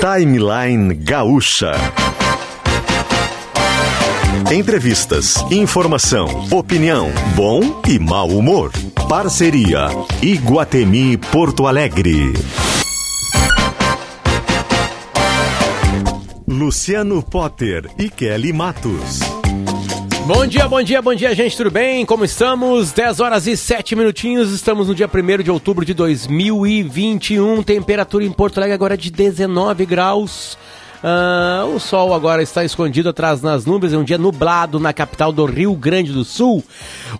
Timeline Gaúcha. Entrevistas, informação, opinião, bom e mau humor. Parceria Iguatemi Porto Alegre. Luciano Potter e Kelly Matos. Bom dia, bom dia, bom dia, gente, tudo bem? Como estamos? 10 horas e 7 minutinhos, estamos no dia 1 de outubro de 2021, temperatura em Porto Alegre agora de 19 graus. Uh, o sol agora está escondido atrás nas nuvens, é um dia nublado na capital do Rio Grande do Sul.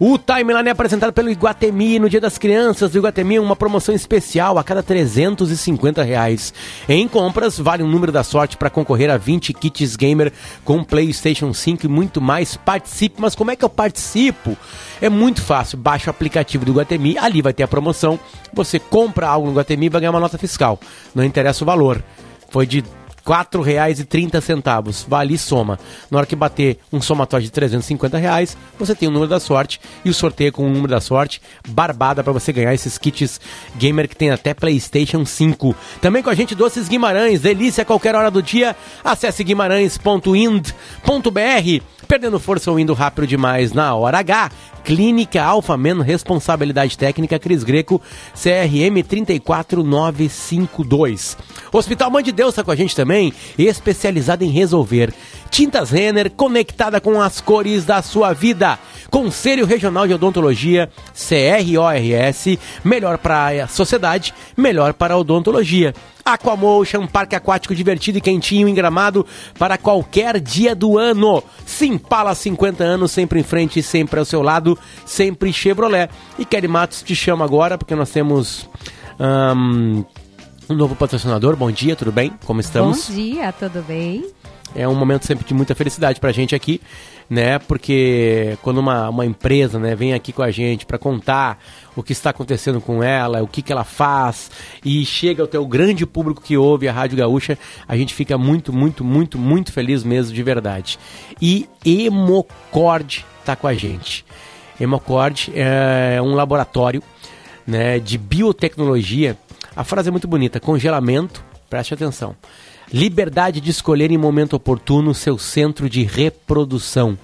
O timeline é apresentado pelo Iguatemi no Dia das Crianças. O Iguatemi uma promoção especial a cada 350 reais. Em compras, vale um número da sorte para concorrer a 20 kits gamer com PlayStation 5 e muito mais. Participe, mas como é que eu participo? É muito fácil, baixa o aplicativo do Iguatemi, ali vai ter a promoção. Você compra algo no Iguatemi e vai ganhar uma nota fiscal. Não interessa o valor. Foi de R$ 4,30. Vale e soma. Na hora que bater um somatório de 350 reais, você tem o número da sorte e o sorteio com o número da sorte, barbada para você ganhar esses kits gamer que tem até PlayStation 5. Também com a gente Doces Guimarães, delícia a qualquer hora do dia. Acesse guimarães.ind.br. Perdendo força ou indo rápido demais na hora H. Clínica Alfa Men, responsabilidade técnica Cris Greco, CRM 34952. Hospital Mãe de Deus está com a gente também, especializado em resolver. Tintas Renner, conectada com as cores da sua vida. Conselho Regional de Odontologia, CRORS, melhor para a sociedade, melhor para a odontologia. Aquamotion, parque aquático divertido e quentinho em Gramado para qualquer dia do ano. Simpala 50 anos, sempre em frente, sempre ao seu lado, sempre Chevrolet. E Kelly Matos te chama agora, porque nós temos um, um novo patrocinador. Bom dia, tudo bem? Como estamos? Bom dia, tudo bem? É um momento sempre de muita felicidade pra gente aqui, né? Porque quando uma, uma empresa né, vem aqui com a gente para contar o que está acontecendo com ela, o que, que ela faz, e chega até o grande público que ouve a Rádio Gaúcha, a gente fica muito, muito, muito, muito feliz mesmo, de verdade. E Hemocord está com a gente. Hemocord é um laboratório né, de biotecnologia. A frase é muito bonita: congelamento, preste atenção Liberdade de escolher em momento oportuno seu centro de reprodução.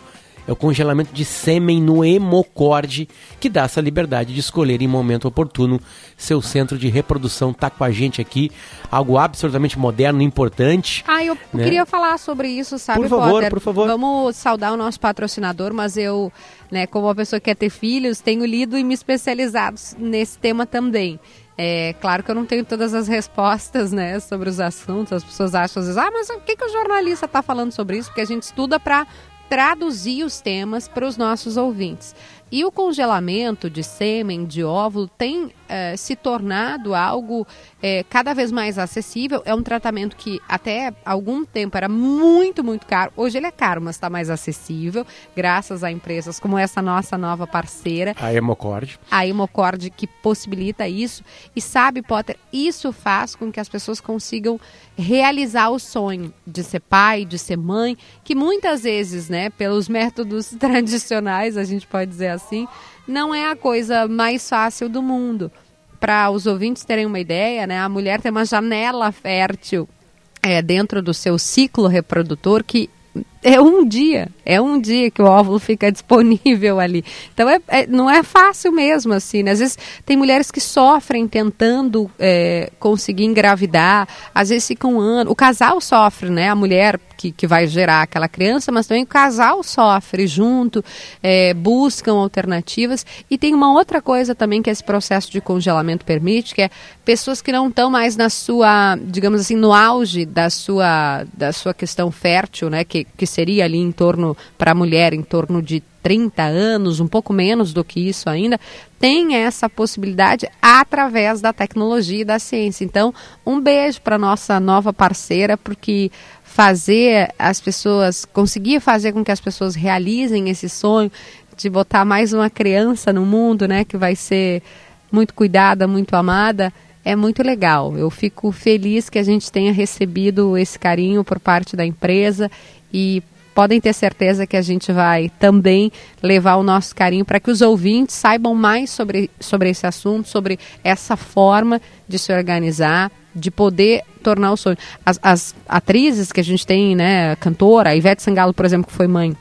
É o congelamento de sêmen no hemocorde que dá essa liberdade de escolher em momento oportuno seu centro de reprodução. Tá com a gente aqui, algo absolutamente moderno e importante. Ah, eu né? queria falar sobre isso, sabe, Por favor, Potter? por favor. Vamos saudar o nosso patrocinador, mas eu, né, como uma pessoa que quer ter filhos, tenho lido e me especializado nesse tema também. É claro que eu não tenho todas as respostas, né, sobre os assuntos. As pessoas acham às vezes, ah, mas o que, que o jornalista está falando sobre isso? Porque a gente estuda para traduzir os temas para os nossos ouvintes. E o congelamento de sêmen, de óvulo, tem é, se tornado algo é, cada vez mais acessível. É um tratamento que até algum tempo era muito, muito caro. Hoje ele é caro, mas está mais acessível, graças a empresas como essa nossa nova parceira. A Hemocord. A Hemocord que possibilita isso. E sabe, Potter, isso faz com que as pessoas consigam realizar o sonho de ser pai, de ser mãe, que muitas vezes, né, pelos métodos tradicionais, a gente pode dizer assim, não é a coisa mais fácil do mundo. Para os ouvintes terem uma ideia, né, a mulher tem uma janela fértil é, dentro do seu ciclo reprodutor que é um dia, é um dia que o óvulo fica disponível ali. Então é, é não é fácil mesmo assim. Né? Às vezes tem mulheres que sofrem tentando é, conseguir engravidar, às vezes fica um ano. O casal sofre, né? A mulher que, que vai gerar aquela criança, mas também o casal sofre junto, é, buscam alternativas. E tem uma outra coisa também que esse processo de congelamento permite, que é pessoas que não estão mais na sua, digamos assim, no auge da sua, da sua questão fértil, né? Que, que seria ali em torno, para a mulher, em torno de 30 anos, um pouco menos do que isso ainda, tem essa possibilidade através da tecnologia e da ciência. Então, um beijo para nossa nova parceira, porque fazer as pessoas, conseguir fazer com que as pessoas realizem esse sonho de botar mais uma criança no mundo, né, que vai ser muito cuidada, muito amada, é muito legal. Eu fico feliz que a gente tenha recebido esse carinho por parte da empresa e podem ter certeza que a gente vai também levar o nosso carinho para que os ouvintes saibam mais sobre, sobre esse assunto, sobre essa forma de se organizar de poder tornar o sonho. As, as atrizes que a gente tem, né, cantora, a Ivete Sangalo, por exemplo, que foi mãe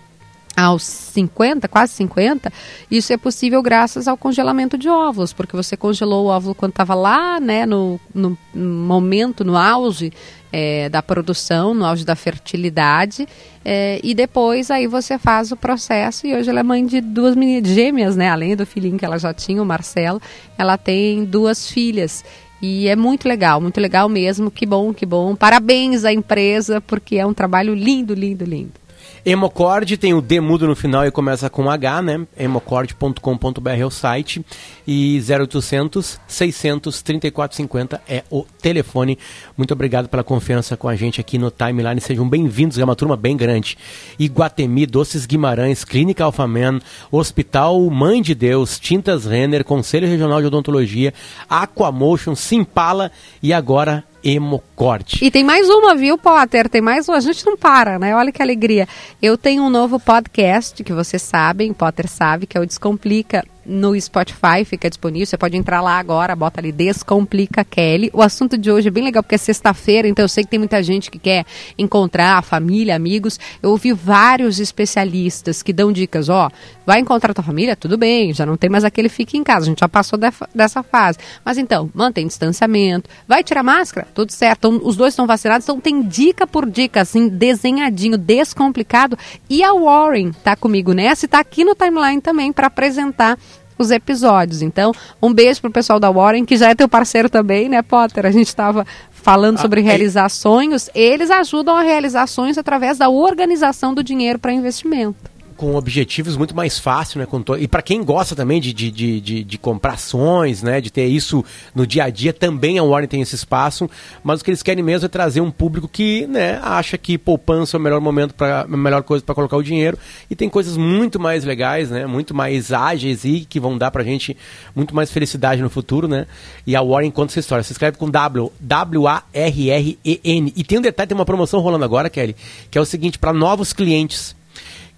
aos 50, quase 50, isso é possível graças ao congelamento de óvulos, porque você congelou o óvulo quando estava lá, né, no, no, momento, no auge é, da produção, no auge da fertilidade, é, e depois aí você faz o processo, e hoje ela é mãe de duas meninas gêmeas, né, além do filhinho que ela já tinha, o Marcelo, ela tem duas filhas, e é muito legal, muito legal mesmo, que bom, que bom, parabéns à empresa, porque é um trabalho lindo, lindo, lindo. Hemocord tem o D mudo no final e começa com H, né? hemocord.com.br é o site e 0800 600 3450 é o telefone. Muito obrigado pela confiança com a gente aqui no Timeline. Sejam bem-vindos, é uma turma bem grande. Iguatemi, Doces Guimarães, Clínica Alfaman, Hospital Mãe de Deus, Tintas Renner, Conselho Regional de Odontologia, Aquamotion, Simpala e agora Hemocorte. E tem mais uma, viu, Potter? Tem mais uma. A gente não para, né? Olha que alegria. Eu tenho um novo podcast que vocês sabem, Potter sabe, que é o Descomplica no Spotify, fica disponível. Você pode entrar lá agora, bota ali Descomplica Kelly. O assunto de hoje é bem legal porque é sexta-feira, então eu sei que tem muita gente que quer encontrar família, amigos. Eu ouvi vários especialistas que dão dicas, ó, vai encontrar tua família, tudo bem, já não tem mais aquele fique em casa, a gente já passou dessa fase. Mas então, mantém distanciamento, vai tirar máscara, tudo certo. Então, os dois estão vacinados, então tem dica por dica, assim, desenhadinho, descomplicado. E a Warren tá comigo nessa e tá aqui no timeline também para apresentar os episódios. Então, um beijo pro pessoal da Warren, que já é teu parceiro também, né, Potter? A gente estava falando sobre ah, realizar é... sonhos. Eles ajudam a realizar sonhos através da organização do dinheiro para investimento com objetivos muito mais fácil, né? To... E para quem gosta também de, de, de, de, de comprar ações, né? De ter isso no dia a dia, também a Warren tem esse espaço. Mas o que eles querem mesmo é trazer um público que, né, acha que poupança é o melhor momento para a melhor coisa para colocar o dinheiro. E tem coisas muito mais legais, né? Muito mais ágeis e que vão dar pra gente muito mais felicidade no futuro, né? E a Warren conta essa história. Se escreve com W, W-A-R-R-E-N. E tem um detalhe, tem uma promoção rolando agora, Kelly, que é o seguinte, para novos clientes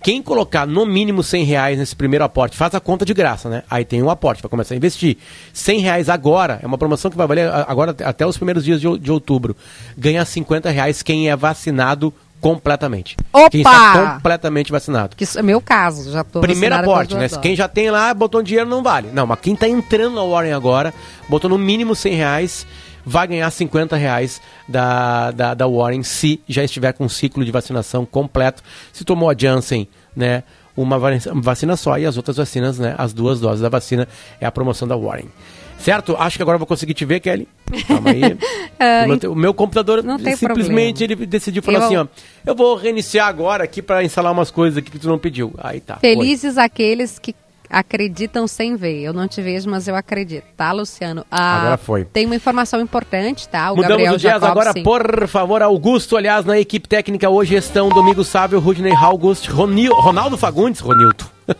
quem colocar no mínimo 100 reais nesse primeiro aporte, faz a conta de graça, né? Aí tem um aporte, vai começar a investir. 100 reais agora, é uma promoção que vai valer agora até os primeiros dias de, de outubro. Ganha 50 reais quem é vacinado completamente. Opa! Quem está completamente vacinado. Que isso é meu caso, já tô Primeiro aporte, né? Quem já tem lá, botou dinheiro, não vale. Não, mas quem está entrando na Warren agora, botou no mínimo 100 reais vai ganhar 50 reais da, da, da Warren se já estiver com um ciclo de vacinação completo. Se tomou a Janssen, né? Uma vacina só e as outras vacinas, né? As duas doses da vacina é a promoção da Warren. Certo? Acho que agora vou conseguir te ver, Kelly. Calma aí. uh, o, meu, o, meu, computador simplesmente problema. ele decidiu falar eu... assim, ó. Eu vou reiniciar agora aqui para instalar umas coisas aqui que tu não pediu. Aí tá. Felizes foi. aqueles que acreditam sem ver. Eu não te vejo, mas eu acredito, tá, Luciano? Ah, agora foi. Tem uma informação importante, tá? O Mudamos Gabriel o dias agora, sim. por favor, Augusto. Aliás, na equipe técnica hoje estão Domingos Sávio, Rudney August, Ronil, Ronaldo Fagundes, Ronildo.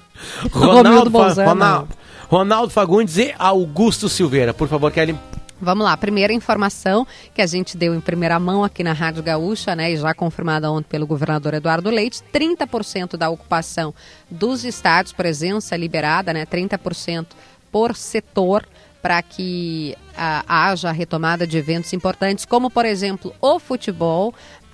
Ronaldo, Ronaldo, Ronaldo Fagundes e Augusto Silveira. Por favor, Kelly. Vamos lá, primeira informação que a gente deu em primeira mão aqui na Rádio Gaúcha, né, e já confirmada ontem pelo governador Eduardo Leite, 30% da ocupação dos estados, presença liberada, né, 30% por setor, para que ah, haja retomada de eventos importantes, como por exemplo o futebol.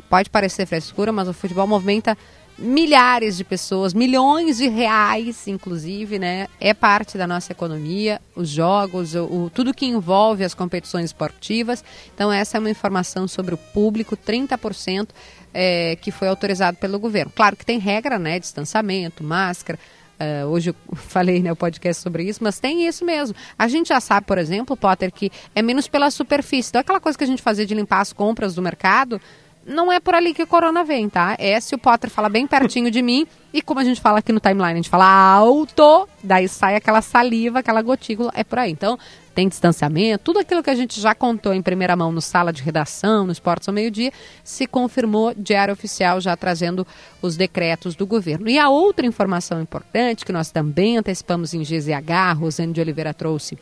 Pode parecer frescura, mas o futebol movimenta milhares de pessoas, milhões de reais, inclusive, né? É parte da nossa economia, os jogos, o, o, tudo que envolve as competições esportivas. Então, essa é uma informação sobre o público, 30% é, que foi autorizado pelo governo. Claro que tem regra, né? Distanciamento, máscara. Uh, hoje eu falei no né, podcast sobre isso, mas tem isso mesmo. A gente já sabe, por exemplo, Potter, que é menos pela superfície. Então, aquela coisa que a gente fazia de limpar as compras do mercado, não é por ali que o corona vem, tá? É se o Potter fala bem pertinho de mim e como a gente fala aqui no timeline, a gente fala alto, daí sai aquela saliva, aquela gotícula, é por aí. Então, tem distanciamento, tudo aquilo que a gente já contou em primeira mão no sala de redação, no Esportes ao meio-dia, se confirmou diário oficial já trazendo os decretos do governo. E a outra informação importante que nós também antecipamos em GZH, Rosane de Oliveira trouxe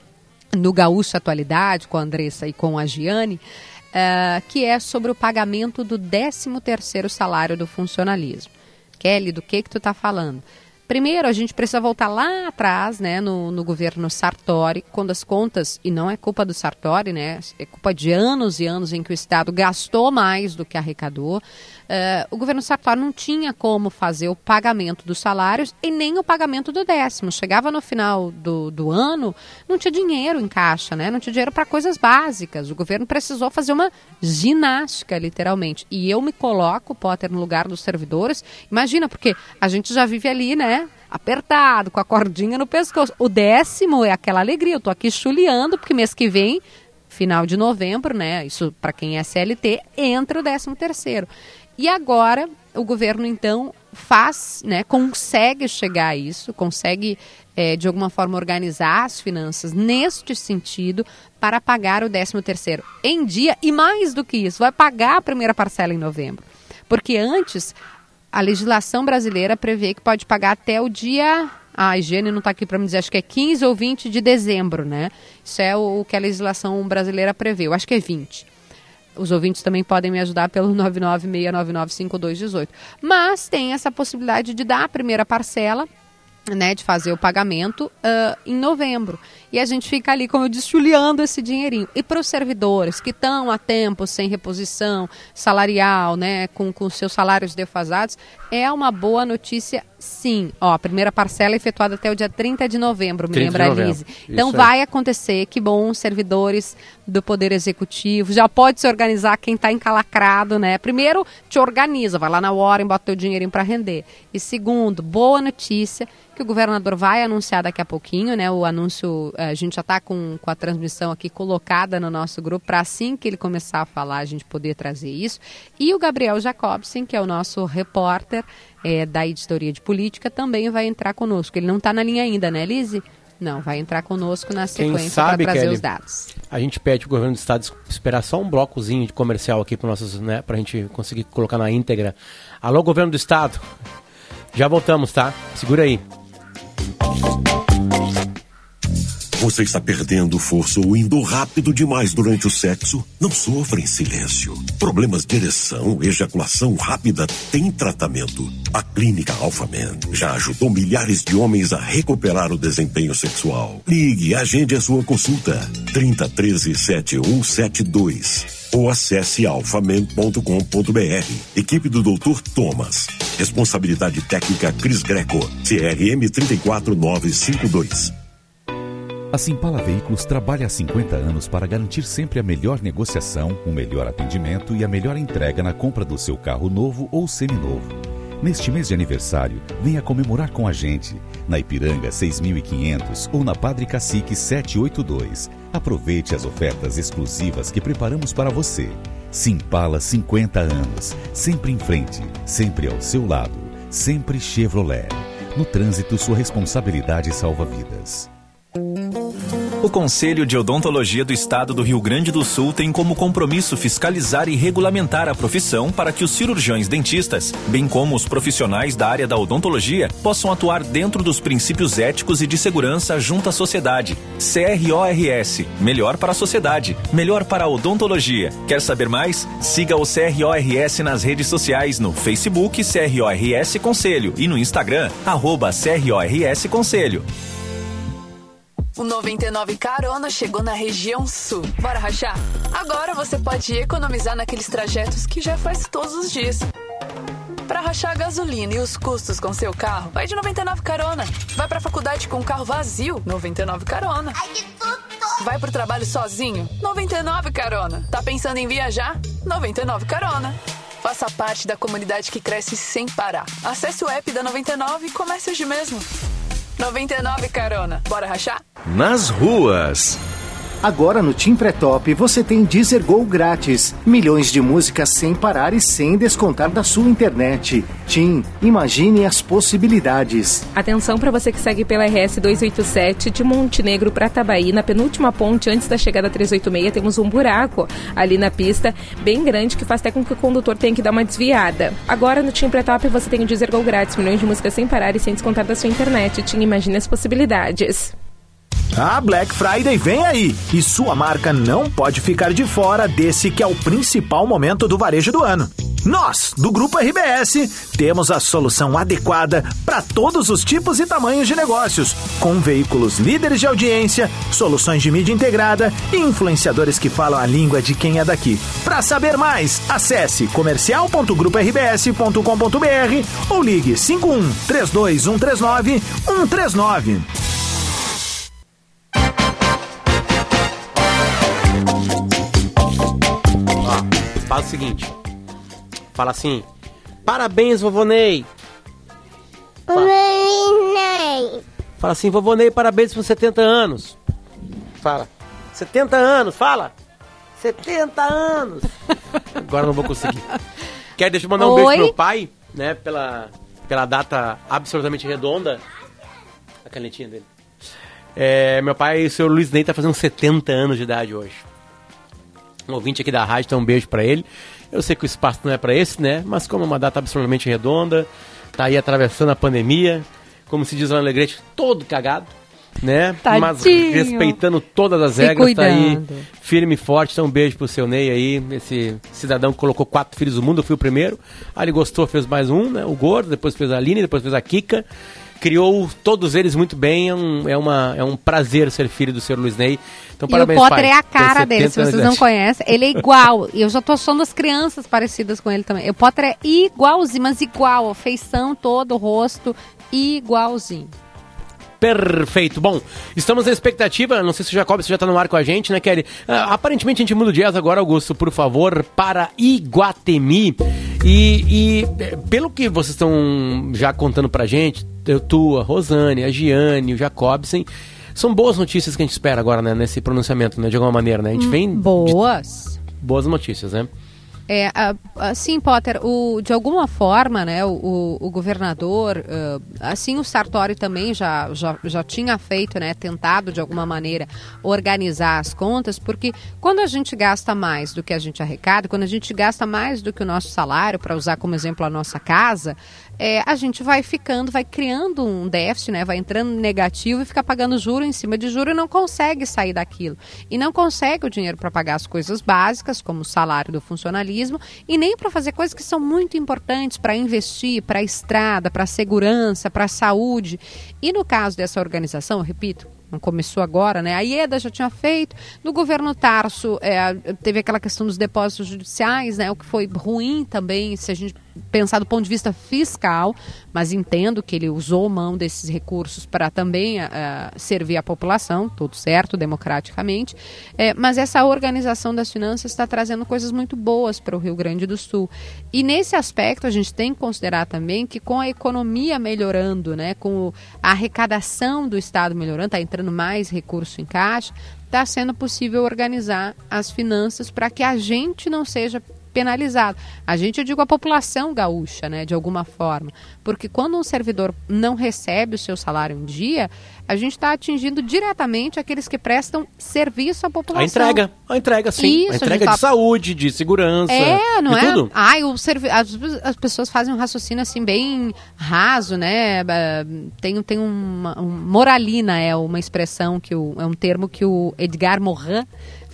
no Gaúcho Atualidade com a Andressa e com a Giane, uh, que é sobre o pagamento do 13º salário do funcionalismo. Kelly, do que que tu está falando? Primeiro, a gente precisa voltar lá atrás, né, no, no governo Sartori, quando as contas, e não é culpa do Sartori, né, é culpa de anos e anos em que o Estado gastou mais do que arrecadou. Uh, o governo Sartori não tinha como fazer o pagamento dos salários e nem o pagamento do décimo. Chegava no final do, do ano, não tinha dinheiro em caixa, né, não tinha dinheiro para coisas básicas. O governo precisou fazer uma ginástica, literalmente. E eu me coloco, Potter, no lugar dos servidores. Imagina, porque a gente já vive ali, né? Apertado, com a cordinha no pescoço. O décimo é aquela alegria. Eu tô aqui chuleando, porque mês que vem, final de novembro, né? Isso para quem é CLT, entra o décimo terceiro. E agora o governo então faz, né, consegue chegar a isso, consegue é, de alguma forma organizar as finanças neste sentido para pagar o 13 terceiro em dia e mais do que isso, vai pagar a primeira parcela em novembro. Porque antes a legislação brasileira prevê que pode pagar até o dia. A higiene não está aqui para me dizer, acho que é 15 ou 20 de dezembro, né? Isso é o, que a legislação brasileira prevê, eu acho que é 20. Os ouvintes também podem me ajudar pelo 996995218. Mas tem essa possibilidade de dar a primeira parcela né, de fazer o pagamento uh, em novembro. E a gente fica ali, como eu disse, juliando esse dinheirinho. E para os servidores que estão há tempo sem reposição salarial, né, com, com seus salários defasados, é uma boa notícia sim. Ó, a primeira parcela é efetuada até o dia 30 de novembro, me lembra, Lise. Então vai acontecer, que bom, servidores do Poder Executivo, já pode se organizar quem está encalacrado, né? Primeiro, te organiza, vai lá na Warren, bota teu dinheirinho para render. E segundo, boa notícia, que o governador vai anunciar daqui a pouquinho, né? O anúncio, a gente já está com, com a transmissão aqui colocada no nosso grupo, para assim que ele começar a falar, a gente poder trazer isso. E o Gabriel Jacobsen, que é o nosso repórter é, da editoria de política, também vai entrar conosco. Ele não está na linha ainda, né, Lise? Não, vai entrar conosco na sequência para trazer Kelly, os dados. A gente pede o governo do estado esperar só um blocozinho de comercial aqui para né, a gente conseguir colocar na íntegra. Alô, governo do estado. Já voltamos, tá? Segura aí. Você está perdendo força ou indo rápido demais durante o sexo? Não sofra em silêncio. Problemas de ereção, ejaculação rápida tem tratamento. A Clínica Alphaman já ajudou milhares de homens a recuperar o desempenho sexual. Ligue e agende a sua consulta. 3013 7172 ou acesse alfaman.com.br. Equipe do Dr. Thomas. Responsabilidade técnica Cris Greco. CRM 34952. A Simpala Veículos trabalha há 50 anos para garantir sempre a melhor negociação, o melhor atendimento e a melhor entrega na compra do seu carro novo ou seminovo. Neste mês de aniversário, venha comemorar com a gente, na Ipiranga 6500 ou na Padre Cacique 782. Aproveite as ofertas exclusivas que preparamos para você. Simpala 50 anos, sempre em frente, sempre ao seu lado, sempre Chevrolet. No trânsito, sua responsabilidade salva vidas. O Conselho de Odontologia do Estado do Rio Grande do Sul tem como compromisso fiscalizar e regulamentar a profissão para que os cirurgiões dentistas, bem como os profissionais da área da odontologia, possam atuar dentro dos princípios éticos e de segurança junto à sociedade. CRORS Melhor para a sociedade, melhor para a odontologia. Quer saber mais? Siga o CRORS nas redes sociais no Facebook CRORS Conselho e no Instagram, arroba CRORS Conselho. O 99 Carona chegou na região sul. Bora rachar? Agora você pode economizar naqueles trajetos que já faz todos os dias. Para rachar a gasolina e os custos com seu carro, vai de 99 Carona. Vai pra faculdade com o carro vazio, 99 Carona. Ai, que tudo! Vai pro trabalho sozinho, 99 Carona. Tá pensando em viajar? 99 Carona. Faça parte da comunidade que cresce sem parar. Acesse o app da 99 e comece hoje mesmo. 99 carona. Bora rachar? Nas ruas. Agora no Tim Pré-Top você tem Deezer Go grátis. Milhões de músicas sem parar e sem descontar da sua internet. Tim, imagine as possibilidades. Atenção para você que segue pela RS 287 de Montenegro para Tabaí, na penúltima ponte antes da chegada 386, temos um buraco ali na pista, bem grande, que faz até com que o condutor tenha que dar uma desviada. Agora no Tim Pré-Top você tem o Deezer Go grátis, milhões de músicas sem parar e sem descontar da sua internet. Tim, imagine as possibilidades. A Black Friday vem aí e sua marca não pode ficar de fora desse que é o principal momento do varejo do ano. Nós, do Grupo RBS, temos a solução adequada para todos os tipos e tamanhos de negócios, com veículos líderes de audiência, soluções de mídia integrada e influenciadores que falam a língua de quem é daqui. Para saber mais, acesse comercial.grupo-rbs.com.br ou ligue 51 32 139 139. Seguinte. Fala assim. Parabéns, vovô Ney. Ney. Fala assim, vovô Ney, parabéns por 70 anos. Fala. 70 anos, fala. 70 anos. Agora não vou conseguir. Quer, deixa eu mandar um beijo Oi? pro meu pai, né? Pela, pela data absolutamente redonda. A canetinha dele. É, meu pai, o senhor Luiz Ney, tá fazendo 70 anos de idade hoje. Um ouvinte aqui da rádio, então um beijo pra ele. Eu sei que o espaço não é pra esse, né? Mas como é uma data absolutamente redonda, tá aí atravessando a pandemia, como se diz lá no Alegrete, todo cagado, né? Mas Tadinho. respeitando todas as Se regras, tá aí cuidando. firme e forte. Então um beijo pro seu Ney aí, esse cidadão que colocou quatro filhos no mundo, eu fui o primeiro. Aí ele gostou, fez mais um, né? O Gordo, depois fez a Aline, depois fez a Kika. Criou todos eles muito bem, é um, é uma, é um prazer ser filho do senhor Luiz Ney. Então, E parabéns, o Potter pai, é a cara dele, 70 se vocês não conhecem. Ele é igual. E eu já tô achando as crianças parecidas com ele também. O Potter é igualzinho, mas igual. A feição todo, o rosto, igualzinho. Perfeito. Bom, estamos na expectativa. Não sei se o Jacob se já está no ar com a gente, né, Kelly? Ah, aparentemente a gente muda o jazz agora, Augusto, por favor, para Iguatemi. E, e, eh, pelo que vocês estão já contando pra gente, eu, tu, a Rosane, a Giane, o Jacobsen, são boas notícias que a gente espera agora, né, nesse pronunciamento, né, de alguma maneira, né? A gente vem de Boas. boas notícias, né? É, assim, Potter, o, de alguma forma, né, o, o- governador, assim o Sartori também já, já, já tinha feito, né, tentado de alguma maneira organizar as contas, porque quando a gente gasta mais do que a gente arrecada, quando a gente gasta mais do que o nosso salário, para usar como exemplo a nossa casa, é, a gente vai ficando, vai criando um déficit, né, vai entrando negativo e fica pagando juro em cima de juro e não consegue sair daquilo. E não consegue o dinheiro para pagar as coisas básicas, como o salário do funcionalismo, e nem para fazer coisas que são muito importantes para investir, para a estrada, para a segurança, para a saúde. E no caso dessa organização, eu repito, não começou agora, né? A IEDA já tinha feito. No governo Tarso, é, teve aquela questão dos depósitos judiciais, né? O que foi ruim também, se a gente pensar do ponto de vista fiscal, mas entendo que ele usou mão desses recursos para também ah, servir a população, tudo certo, democraticamente. É, mas essa organização das finanças está trazendo coisas muito boas para o Rio Grande do Sul. E nesse aspecto, a gente tem que considerar também que com a economia melhorando, né, com a arrecadação do Estado melhorando, está entrando mais recurso em caixa, está sendo possível organizar as finanças para que a gente não seja penalizado. A gente, eu digo a população gaúcha, né, de alguma forma. Porque quando um servidor não recebe o seu salário em dia, a gente está atingindo diretamente aqueles que prestam serviço à população. A entrega, a entrega, sim. Isso, a a entrega gente tá- de saúde, de segurança, É, não de é? tudo. Ai, o servi... as, as pessoas fazem um raciocínio assim bem raso, né? Tem, tem uma, um moralina é uma expressão que o, é um termo que o Edgar Morin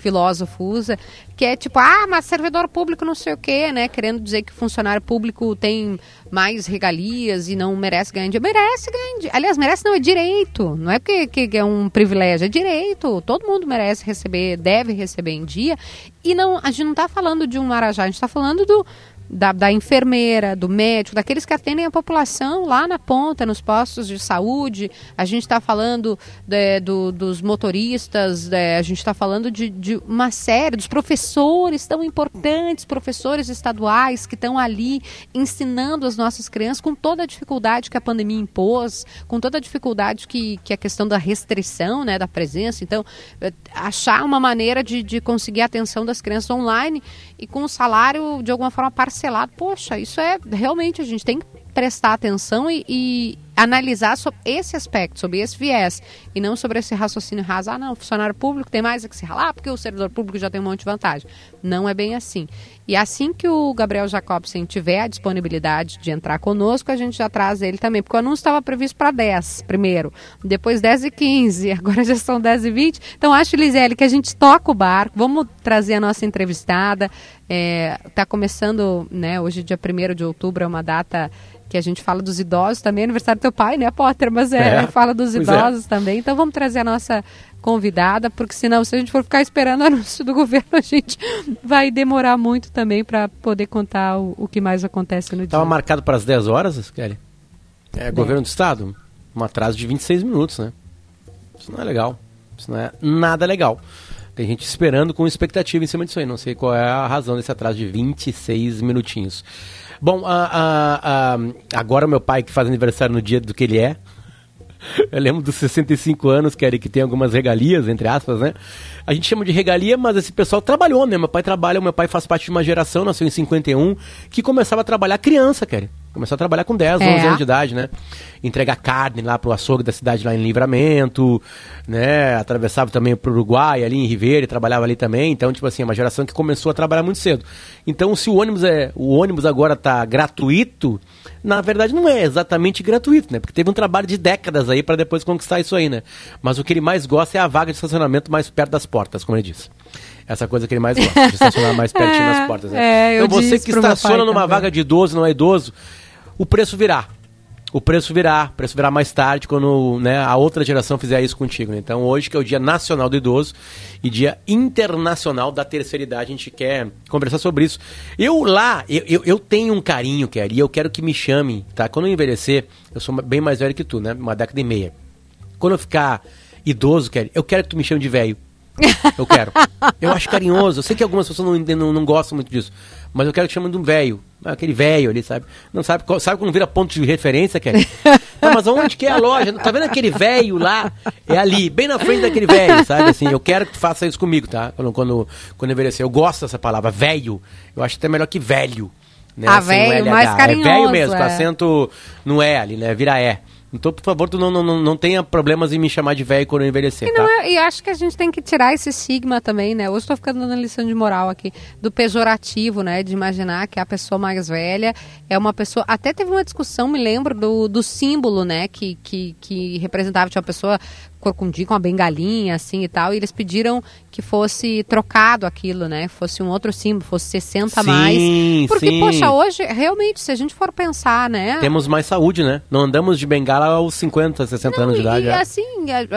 filósofo usa, que é tipo, ah, mas servidor público não sei o quê, né? Querendo dizer que funcionário público tem mais regalias e não merece ganhar dinheiro. Merece ganhar. Aliás, merece não, é direito. Não é porque que, que é um privilégio, é direito. Todo mundo merece receber, deve receber em dia. E não, a gente não está falando de um marajá, a gente está falando do, da, da enfermeira, do médico, daqueles que atendem a população lá na ponta, nos postos de saúde. A gente está falando de- do- dos motoristas, de- a gente está falando de, de uma série, dos professores tão importantes, professores estaduais que estão ali ensinando as nossas crianças com toda a dificuldade que a pandemia impôs, com toda a dificuldade que, que a questão da restrição, né, da presença. Então, eh, achar uma maneira de, de conseguir a atenção das crianças online e com o salário de alguma forma parcelado. Poxa, isso é realmente a gente tem que prestar atenção e, e, analisar sobre esse aspecto, sobre esse viés, e não sobre esse raciocínio raso, ah, não, funcionário público tem mais a que se ralar porque o servidor público já tem um monte de vantagem. Não é bem assim. E assim que o Gabriel Jacobsen tiver a disponibilidade de entrar conosco, a gente já traz ele também, porque o anúncio estava previsto para 10 primeiro, depois 10 e 15, agora já são 10 e 20. Então acho, Lisele, que a gente toca o barco, vamos trazer a nossa entrevistada. Está é, tá começando, né, hoje dia 1 de outubro, é uma data que a gente fala dos idosos também, aniversário do teu pai, né, Potter? Mas é, é fala dos é. idosos é. também. Então vamos trazer a nossa convidada, porque senão, se a gente for ficar esperando o anúncio do governo, a gente vai demorar muito também para poder contar o, o, que mais acontece no dia. Estava marcado para as 10 horas, Kelly? É, governo do Estado? Um atraso de 26 minutos, né? Isso não é legal. Isso não é nada legal. Tem gente esperando com expectativa em cima disso aí. Não sei qual é a razão desse atraso de 26 minutinhos. Bom, agora meu pai que faz aniversário no dia do que ele é. Eu lembro dos 65 anos, que que tem algumas regalias, entre aspas, né? A gente chama de regalia, mas esse pessoal trabalhou, né? Meu pai trabalha, meu pai faz parte de uma geração, nasceu em 51, que começava a trabalhar criança, Kelly. Começou a trabalhar com 10, é. 11 anos de idade, né? Entregar carne lá pro açougue da cidade lá em Livramento, né? Atravessava também pro Uruguai, ali em Ribeira, e trabalhava ali também. Então, tipo assim, é uma geração que começou a trabalhar muito cedo. Então, se o ônibus é, o ônibus agora tá gratuito, na verdade não é exatamente gratuito, né? Porque teve um trabalho de décadas aí para depois conquistar isso aí, né? Mas o que ele mais gosta é a vaga de estacionamento mais perto das portas, como ele disse essa coisa que ele mais gosta, de estacionar mais pertinho é, nas portas. Né? É, então você que estaciona numa também. vaga de idoso, não é idoso, o preço virá. O preço virá, o preço virá mais tarde quando né, a outra geração fizer isso contigo. Né? Então hoje que é o Dia Nacional do Idoso e Dia Internacional da Terceira Idade, a gente quer conversar sobre isso. Eu lá, eu, eu, eu tenho um carinho, Kelly, e eu quero que me chamem, tá? Quando eu envelhecer, eu sou bem mais velho que tu, né? Uma década e meia. Quando eu ficar idoso, Kelly, eu quero que tu me chame de velho. Eu quero. Eu acho carinhoso. Eu sei que algumas pessoas não, não, não gostam muito disso. Mas eu quero que chame de um velho. Aquele velho ali, sabe? Não sabe, sabe quando vira ponto de referência, Kelly? Tá, mas onde que é a loja? Tá vendo aquele velho lá? É ali, bem na frente daquele velho, sabe? Assim, eu quero que tu faça isso comigo, tá? Quando, quando, quando envelhecer. Eu gosto dessa palavra, velho. Eu acho até melhor que velho. Né? Ah, velho, mais carinhoso. É velho mesmo, é. com acento no E ali, né? Vira E. Então, por favor, tu não, não, não tenha problemas em me chamar de velho quando eu envelhecer, e tá? Não, e acho que a gente tem que tirar esse estigma também, né? Hoje estou ficando na lição de moral aqui, do pejorativo, né? De imaginar que a pessoa mais velha é uma pessoa... Até teve uma discussão, me lembro, do, do símbolo, né? Que, que, que representava, tinha uma pessoa corcundinho com uma bengalinha, assim e tal, e eles pediram que fosse trocado aquilo, né? Fosse um outro símbolo, fosse 60 sim, mais. Porque, sim. poxa, hoje, realmente, se a gente for pensar, né? Temos mais saúde, né? Não andamos de bengala aos 50, 60 Não, anos de idade. E é. assim, é, é,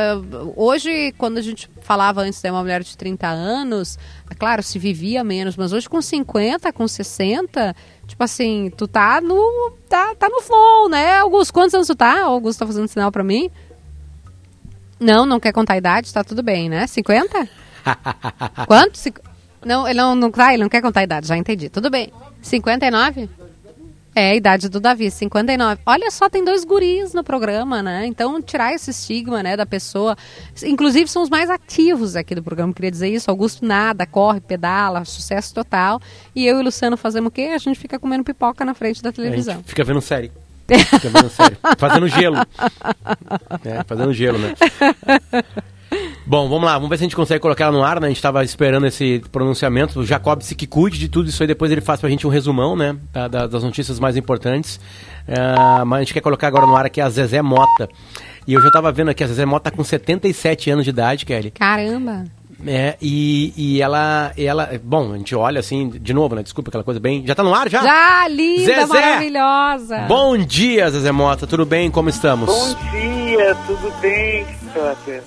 hoje, quando a gente falava antes de uma mulher de 30 anos, é claro, se vivia menos, mas hoje com 50, com 60, tipo assim, tu tá no. tá, tá no flow, né? Augusto, quantos anos tu tá? Augusto tá fazendo sinal pra mim. Não, não quer contar a idade, tá tudo bem, né? 50? Quanto? Não, ele não, não, tá, ele não quer contar a idade, já entendi. Tudo bem. 59? É, a idade do Davi, 59. Olha só, tem dois guris no programa, né? Então, tirar esse estigma, né, da pessoa. Inclusive, são os mais ativos aqui do programa, queria dizer isso. Augusto nada, corre, pedala, sucesso total. E eu e o Luciano fazemos o quê? A gente fica comendo pipoca na frente da televisão. fica vendo série. Fazendo gelo. É, fazendo gelo, né? Bom, vamos lá, vamos ver se a gente consegue colocar ela no ar, né? A gente estava esperando esse pronunciamento. O Jacob se que cuide de tudo isso aí, depois ele faz pra gente um resumão, né? Da, das notícias mais importantes. Uh, mas a gente quer colocar agora no ar aqui a Zezé Mota. E eu já estava vendo aqui, a Zezé Mota tá com 77 anos de idade, Kelly. Caramba! É, e, e ela, ela. Bom, a gente olha assim, de novo, né? Desculpa aquela coisa bem. Já tá no ar já? Já, linda, Zezé, maravilhosa. Bom dia, Zezé Mota, tudo bem? Como estamos? Bom dia, tudo bem, Potter?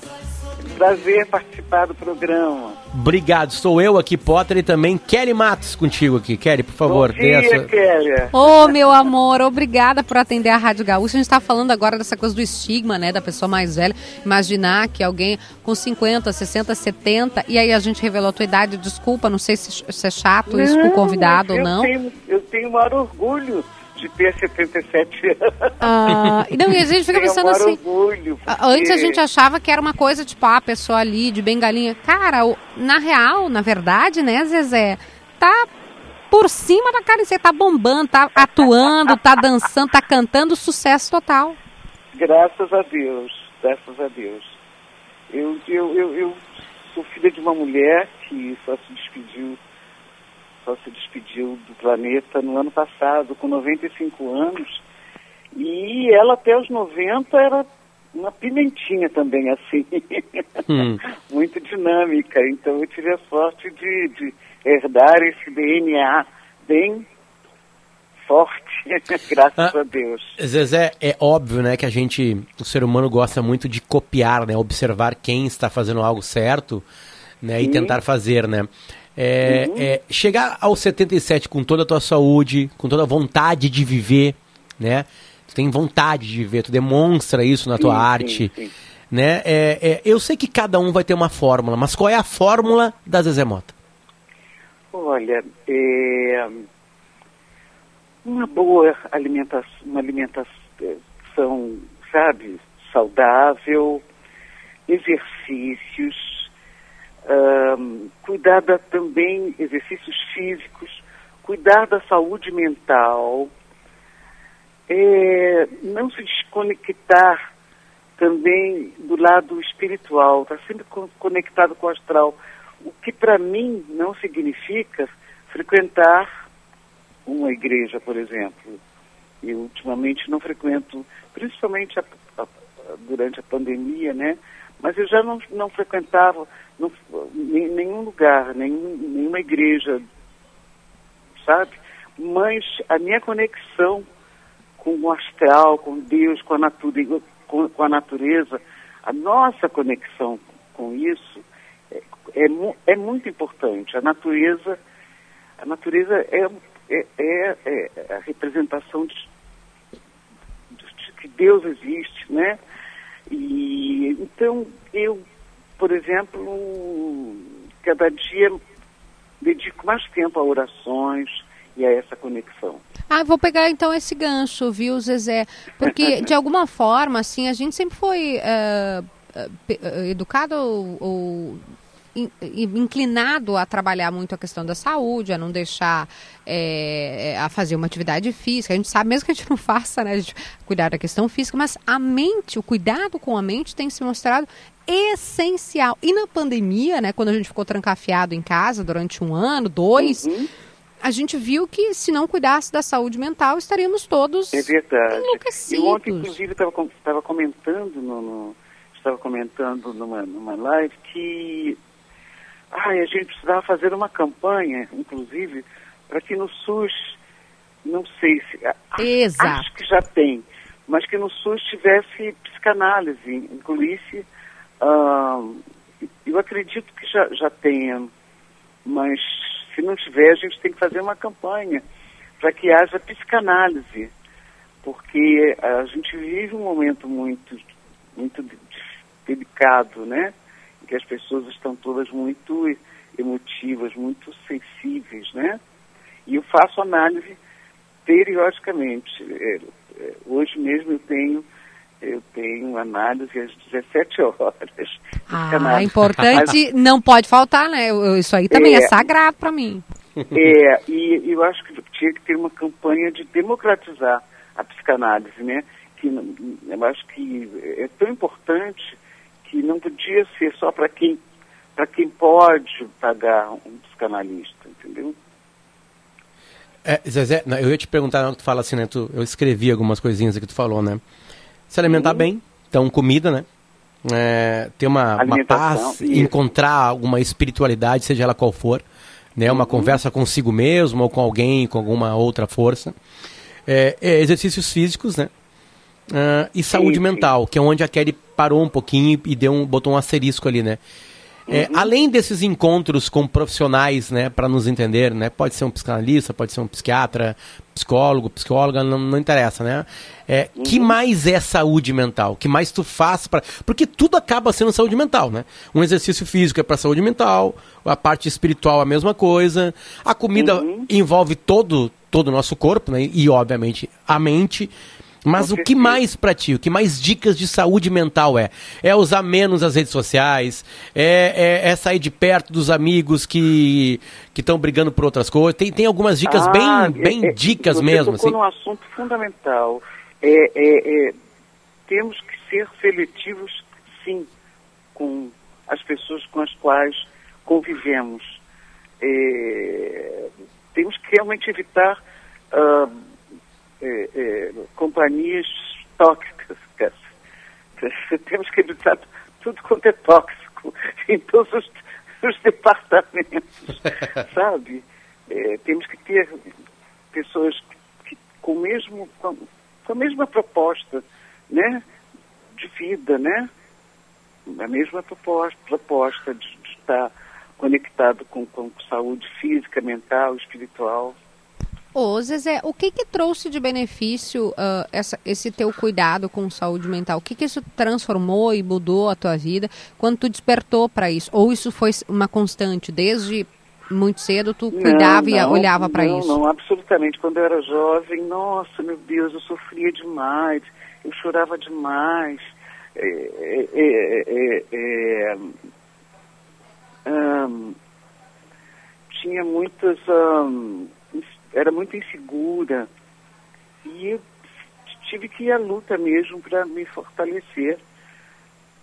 Prazer participar do programa. Obrigado, sou eu aqui, Potter, e também Kelly Matos contigo aqui. Kelly, por favor, Bom dia, sua... Kelly. Ô, oh, meu amor, obrigada por atender a Rádio Gaúcha. A gente tá falando agora dessa coisa do estigma, né, da pessoa mais velha. Imaginar que alguém com 50, 60, 70, e aí a gente revelou a tua idade, desculpa, não sei se, se é chato não, isso pro convidado ou não. Tenho, eu tenho o maior orgulho de ter 77 anos. Ah, não, e a gente fica pensando assim. Orgulho, porque... Antes a gente achava que era uma coisa tipo, ah, a pessoa ali de bengalinha. Cara, na real, na verdade, né, Zezé, tá por cima da cara, você tá bombando, tá atuando, tá dançando, tá cantando, sucesso total. Graças a Deus, graças a Deus. Eu, eu, eu, eu sou filha de uma mulher que só se despediu, só se despediu do planeta no ano passado, com 95 anos. E ela até os 90 era uma pimentinha também, assim. Hum. Muito dinâmica. Então eu tive a sorte de, de herdar esse DNA bem forte, graças ah, a Deus. Zezé, é óbvio, né, que a gente, o ser humano gosta muito de copiar, né, observar quem está fazendo algo certo, né, Sim. e tentar fazer, né. É, uhum. é, chegar aos 77 com toda a tua saúde, com toda a vontade de viver, né, tu tem vontade de viver, tu demonstra isso na tua sim, arte, sim, sim. né, é, é, eu sei que cada um vai ter uma fórmula, mas qual é a fórmula da Zezé Mota? Olha, é, uma boa alimentação, uma alimentação, sabe, saudável, exercícios, cuidar da, também exercícios físicos, cuidar da saúde mental, é, não se desconectar também do lado espiritual, estar tá sempre conectado com o astral, o que para mim não significa frequentar uma igreja, por exemplo. Eu ultimamente não frequento, principalmente a, a, durante a pandemia, né? Mas eu já não, não frequentava não, nenhum lugar, nenhum, nenhuma igreja, sabe? Mas a minha conexão com o astral, com Deus, com a natureza, com, com a natureza, a nossa conexão com isso é, é, é muito importante. A natureza, a natureza é é, é, é a representação de, de, que Deus existe, né? E então eu, por exemplo, cada dia dedico mais tempo a orações e a essa conexão. Ah, vou pegar então esse gancho, viu, Zezé? Porque de alguma forma, assim, a gente sempre foi uh, educado ou, ou inclinado a trabalhar muito a questão da saúde, a não deixar é, a fazer uma atividade física. A gente sabe, mesmo que a gente não faça, né, a gente cuidar da questão física, mas a mente, o cuidado com a mente tem se mostrado essencial. E na pandemia, né, quando a gente ficou trancafiado em casa durante um ano, dois, uhum. a gente viu que se não cuidasse da saúde mental, estaríamos todos é verdade. enlouquecidos. E ontem, inclusive, estava comentando no, no estava comentando numa, numa live que ai, a gente precisava fazer uma campanha, inclusive, para que no SUS, não sei se. Exato. Acho que já tem, mas que no SUS tivesse psicanálise, incluísse. Uh, eu acredito que já, já tenha, mas se não tiver, a gente tem que fazer uma campanha para que haja psicanálise, porque a gente vive um momento muito, muito delicado, né? Que as pessoas estão todas muito emotivas, muito sensíveis, né? E eu faço análise periodicamente. É, é, hoje mesmo eu tenho eu tenho análise às 17 horas. Ah, importante, não pode faltar, né? Isso aí também é, é sagrado para mim. É, e eu acho que tinha que ter uma campanha de democratizar a psicanálise, né? Que eu acho que é tão importante que não podia ser só para quem, para quem pode pagar um psicanalista, entendeu? É, Zezé, eu ia te perguntar, tu fala assim, né? Tu, eu escrevi algumas coisinhas que tu falou, né? Se alimentar bem, então comida, né? É, ter uma, uma paz, isso. encontrar alguma espiritualidade, seja ela qual for, né? Uma uhum. conversa consigo mesmo ou com alguém, com alguma outra força. É, é, exercícios físicos, né? Uh, e saúde sim, mental, sim. que é onde a Kelly parou um pouquinho e deu um, botou um asterisco ali, né? É, uhum. além desses encontros com profissionais, né, para nos entender, né, pode ser um psicanalista, pode ser um psiquiatra, psicólogo, psicóloga, não, não interessa, né? É, uhum. Que mais é saúde mental? Que mais tu faz para? Porque tudo acaba sendo saúde mental, né? Um exercício físico é para saúde mental, a parte espiritual a mesma coisa, a comida uhum. envolve todo todo o nosso corpo, né? E obviamente a mente. Mas o que mais para ti, o que mais dicas de saúde mental é? É usar menos as redes sociais, é, é, é sair de perto dos amigos que estão brigando por outras coisas. Tem, tem algumas dicas ah, bem, bem é, é dicas você mesmo. Tocou assim. num assunto fundamental. É, é, é temos que ser seletivos, sim, com as pessoas com as quais convivemos. Temos que realmente evitar ah, é, é, companhias tóxicas. Temos que evitar tudo quanto é tóxico em todos os, os departamentos, sabe? É, temos que ter pessoas que, com, mesmo, com, com a mesma proposta, né? De vida, né? A mesma proposta, proposta de, de estar conectado com, com saúde física, mental, espiritual. Ô, Zezé, o que que trouxe de benefício uh, essa, esse teu cuidado com saúde mental? O que que isso transformou e mudou a tua vida quando tu despertou para isso? Ou isso foi uma constante desde muito cedo tu cuidava não, não, e olhava para isso? Não, absolutamente. Quando eu era jovem, nossa, meu Deus, eu sofria demais, eu chorava demais. É, é, é, um, tinha muitas um, era muito insegura. E eu tive que ir à luta mesmo para me fortalecer.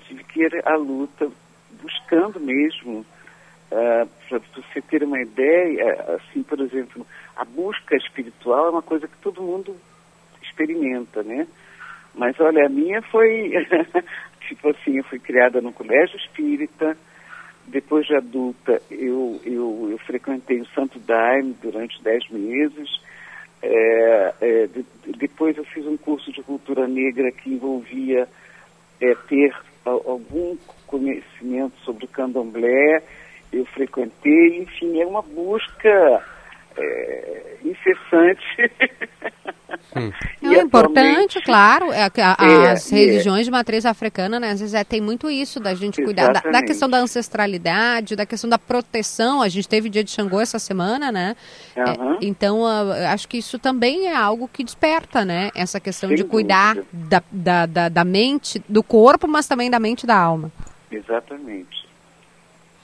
Tive que ir à luta, buscando mesmo. Uh, para você ter uma ideia, assim, por exemplo, a busca espiritual é uma coisa que todo mundo experimenta, né? Mas olha, a minha foi, tipo assim, eu fui criada no colégio espírita, depois de adulta, eu, eu, eu frequentei o Santo Daime durante dez meses. É, é, de, depois eu fiz um curso de cultura negra que envolvia é, ter algum conhecimento sobre o candomblé. Eu frequentei, enfim, é uma busca é, incessante. Hum. É importante, claro, é, a, a, as é, religiões de matriz africana, né, às vezes é, tem muito isso da gente cuidar da, da, questão da ancestralidade, da questão da proteção. A gente teve dia de Xangô essa semana, né? Uhum. então, uh, acho que isso também é algo que desperta, né? Essa questão Sem de cuidar da, da, da, da mente, do corpo, mas também da mente e da alma. Exatamente.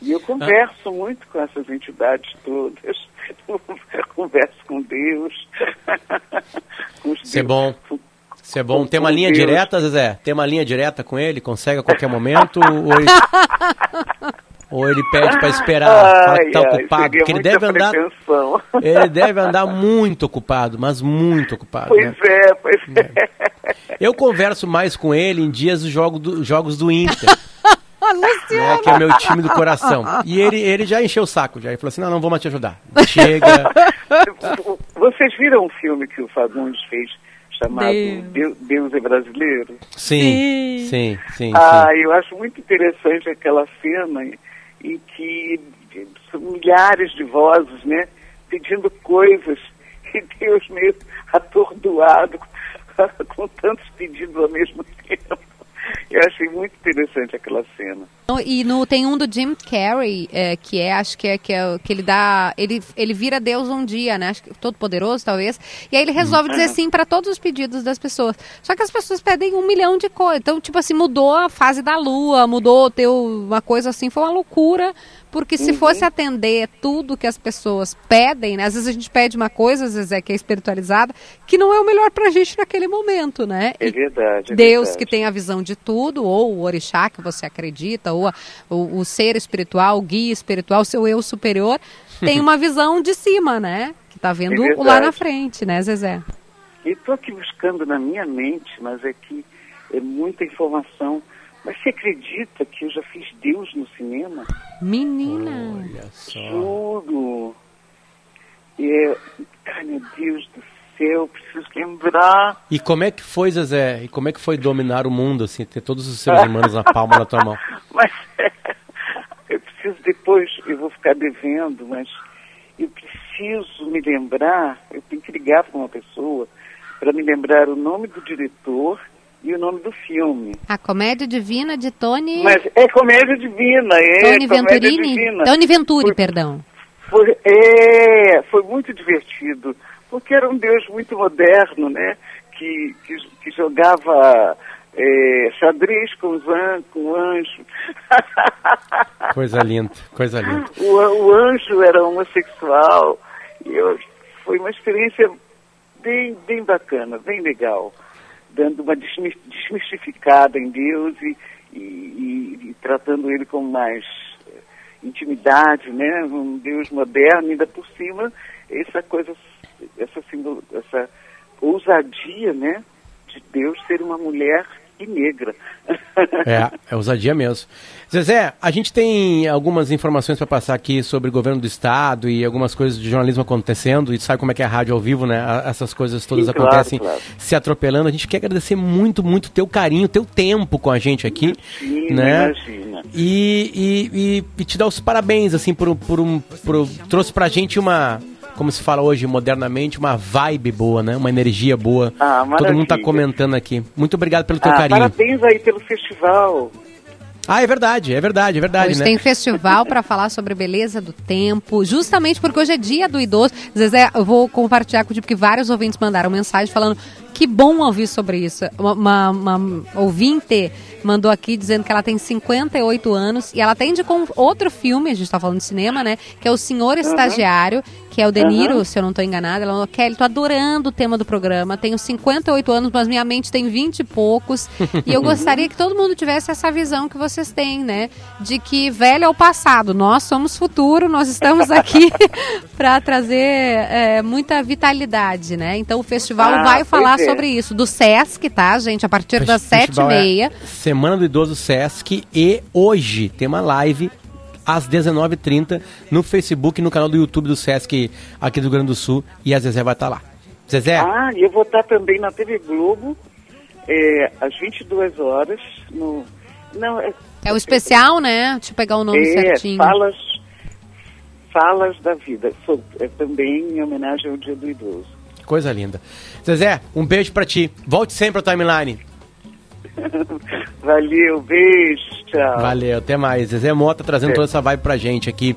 E eu converso ah. muito com essas entidades todas. Eu converso com Deus. Isso é bom. Isso é bom. Tem uma linha Deus. direta, Zezé? Tem uma linha direta com ele? Consegue a qualquer momento? ou, ele, ou ele pede para esperar? Ai, tá ai, ocupado. Porque ele deve andar. Ele deve andar muito ocupado, mas muito ocupado. Pois né? é, pois é. é. Eu converso mais com ele em dias dos jogo do, jogos do Inter. Luciano. Né, que é meu time do coração. E ele, ele já encheu o saco, já. Ele falou assim, não, não vou mais te ajudar. Chega. Vocês viram um filme que o Fagundes fez chamado Deus, Deus é Brasileiro? Sim, sim, sim. ah, sim. eu acho muito interessante aquela cena em que são milhares de vozes, né? Pedindo coisas e Deus mesmo atordoado com tantos pedidos ao mesmo tempo. Eu achei muito interessante aquela cena. E no, tem um do Jim Carrey, é, que é, acho que é, que é que ele dá. Ele, ele vira Deus um dia, né? Acho que todo poderoso, talvez. E aí ele resolve dizer sim para todos os pedidos das pessoas. Só que as pessoas pedem um milhão de coisas. Então, tipo assim, mudou a fase da lua, mudou teu, uma coisa assim, foi uma loucura. Porque se uhum. fosse atender tudo que as pessoas pedem, né? Às vezes a gente pede uma coisa, às vezes é que é espiritualizada, que não é o melhor pra gente naquele momento, né? É verdade. É Deus verdade. que tem a visão de tudo, ou o orixá que você acredita, ou a, o, o, ser espiritual, o guia espiritual, seu eu superior, tem uma visão de cima, né? Que tá vendo é lá na frente, né, Zezé? E estou aqui buscando na minha mente, mas é que é muita informação mas você acredita que eu já fiz Deus no cinema? Menina! Olha só. Juro. É, ai, meu Deus do céu, preciso lembrar. E como é que foi, Zezé? E como é que foi dominar o mundo, assim, ter todos os seres humanos na palma da tua mão? Mas é, eu preciso depois, eu vou ficar devendo, mas eu preciso me lembrar, eu tenho que ligar para uma pessoa para me lembrar o nome do diretor e o nome do filme. A Comédia Divina de Tony... Mas é Comédia Divina, é Tony Venturini? Divina. Tony Venturi, foi, perdão. Foi, é, foi muito divertido, porque era um Deus muito moderno, né? Que, que, que jogava é, xadrez com, an, com anjo. Coisa linda, coisa linda. O, o anjo era homossexual. E eu, foi uma experiência bem, bem bacana, bem legal dando uma desmistificada em Deus e, e, e, e tratando ele com mais eh, intimidade, né? Um Deus moderno, ainda por cima, essa coisa, essa, essa ousadia, né? De Deus ser uma mulher e negra. é, é ousadia mesmo. Zezé, a gente tem algumas informações para passar aqui sobre o governo do estado e algumas coisas de jornalismo acontecendo, e sabe como é que é a rádio ao vivo, né? Essas coisas todas Sim, acontecem claro, claro. se atropelando. A gente quer agradecer muito, muito teu carinho, teu tempo com a gente aqui. Imagina, né? imagina. E, e, e, e te dar os parabéns, assim, por, por um. Por, trouxe pra gente uma como se fala hoje modernamente, uma vibe boa, né? Uma energia boa. Ah, Todo mundo está comentando aqui. Muito obrigado pelo teu ah, carinho. Parabéns aí pelo festival. Ah, é verdade, é verdade, é verdade. Hoje né? tem festival para falar sobre beleza do tempo, justamente porque hoje é dia do idoso. Zezé, eu vou compartilhar contigo, porque vários ouvintes mandaram mensagem falando que bom ouvir sobre isso. Uma, uma, uma ouvinte mandou aqui dizendo que ela tem 58 anos e ela atende com outro filme, a gente está falando de cinema, né? Que é O Senhor Estagiário, que é o Deniro, uhum. se eu não estou enganada. Ela falou, Kelly, tô adorando o tema do programa. Tenho 58 anos, mas minha mente tem 20 e poucos. e eu gostaria que todo mundo tivesse essa visão que vocês têm, né? De que velho é o passado, nós somos futuro, nós estamos aqui para trazer é, muita vitalidade, né? Então o festival ah, vai falar. Sobre isso. Do Sesc, tá, gente? A partir das sete e meia. É Semana do Idoso Sesc e hoje tem uma live às 19h30 no Facebook e no canal do YouTube do Sesc aqui do Rio Grande do Sul e a Zezé vai estar tá lá. Zezé? Ah, e eu vou estar tá também na TV Globo é, às 22 horas no... Não, é, é o especial, né? Deixa eu pegar o nome é, certinho. Falas, falas da Vida. É também em homenagem ao Dia do Idoso. Coisa linda. Zezé, um beijo para ti. Volte sempre ao timeline. Valeu, beijo, tchau. Valeu, até mais. Zezé Mota trazendo é. toda essa vibe pra gente aqui.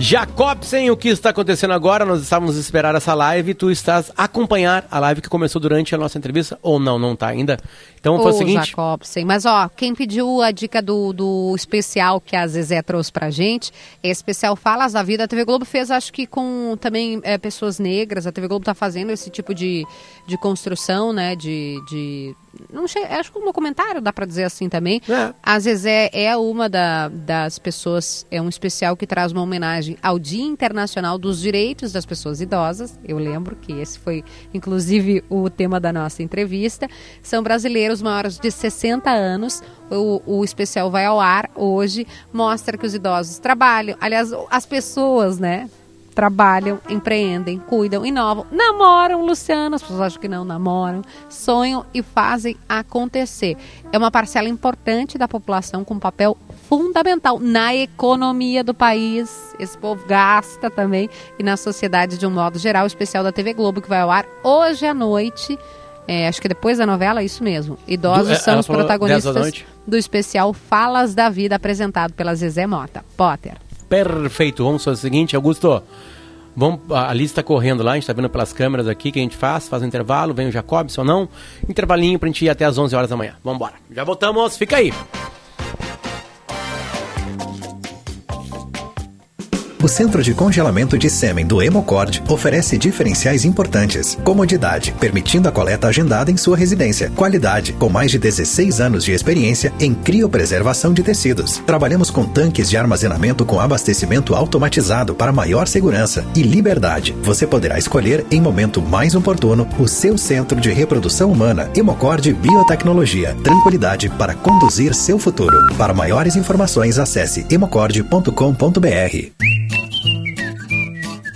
Jacobsen, o que está acontecendo agora? Nós estávamos a esperar essa live. Tu estás a acompanhar a live que começou durante a nossa entrevista? Ou não, não está ainda? Então foi o seguinte. Jacobsen. Mas ó, quem pediu a dica do, do especial que a Zezé trouxe pra gente, é especial Falas da Vida. A TV Globo fez, acho que com também é, pessoas negras. A TV Globo está fazendo esse tipo de, de construção, né? De. de não acho que um documentário dá para dizer assim também. É. A Zezé é uma da, das pessoas, é um especial que traz uma homenagem ao Dia Internacional dos Direitos das Pessoas Idosas. Eu lembro que esse foi, inclusive, o tema da nossa entrevista. São brasileiros maiores de 60 anos. O, o especial vai ao ar hoje, mostra que os idosos trabalham. Aliás, as pessoas, né? Trabalham, empreendem, cuidam, inovam, namoram, Luciano, as pessoas acham que não namoram, sonham e fazem acontecer. É uma parcela importante da população com papel fundamental na economia do país. Esse povo gasta também e na sociedade de um modo geral, o especial da TV Globo que vai ao ar hoje à noite. É, acho que depois da novela, é isso mesmo. Idosos do, é, são os protagonistas do especial Falas da Vida, apresentado pela Zezé Mota. Potter. Perfeito. Vamos fazer o seguinte, Augusto. Vamos, a lista correndo lá, a gente está vendo pelas câmeras aqui que a gente faz, faz um intervalo, vem o Jacobson ou não. Intervalinho para a gente ir até as 11 horas da manhã. Vamos embora. Já voltamos, fica aí. O Centro de Congelamento de Sêmen do Hemocord oferece diferenciais importantes. Comodidade, permitindo a coleta agendada em sua residência. Qualidade, com mais de 16 anos de experiência em criopreservação de tecidos. Trabalhamos com tanques de armazenamento com abastecimento automatizado para maior segurança. E liberdade. Você poderá escolher, em momento mais oportuno, o seu centro de reprodução humana. Hemocord Biotecnologia. Tranquilidade para conduzir seu futuro. Para maiores informações, acesse hemocord.com.br.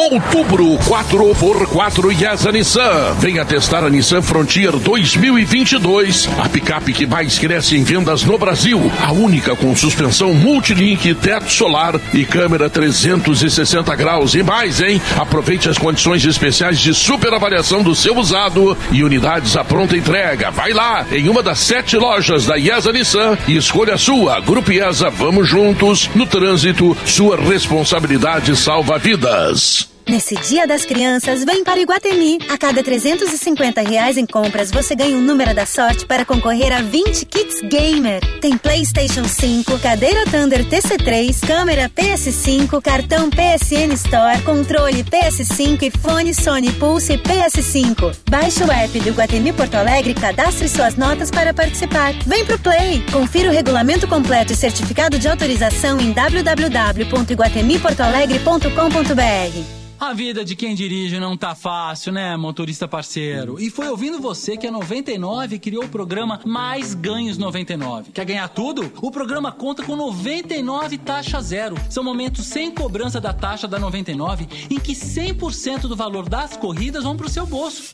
Outubro 4x4 Yasa Nissan. Venha testar a Nissan Frontier 2022, a picape que mais cresce em vendas no Brasil. A única com suspensão multilink, teto solar e câmera 360 graus e mais, hein? Aproveite as condições especiais de super avaliação do seu usado e unidades à pronta entrega. Vai lá em uma das sete lojas da Yasa Nissan e escolha a sua. Grupo Yasa, vamos juntos. No trânsito, sua responsabilidade salva vidas. Nesse Dia das Crianças, vem para Iguatemi. A cada 350 reais em compras, você ganha um número da sorte para concorrer a 20 kits gamer. Tem PlayStation 5, cadeira Thunder TC3, câmera PS5, cartão PSN Store, controle PS5 e fone Sony Pulse PS5. Baixe o app do Iguatemi Porto Alegre e cadastre suas notas para participar. Vem pro Play! Confira o regulamento completo e certificado de autorização em www.iguatemiportoalegre.com.br. A vida de quem dirige não tá fácil, né, motorista parceiro? E foi ouvindo você que a 99 criou o programa Mais Ganhos 99. Quer ganhar tudo? O programa conta com 99 taxa zero. São momentos sem cobrança da taxa da 99 em que 100% do valor das corridas vão pro seu bolso.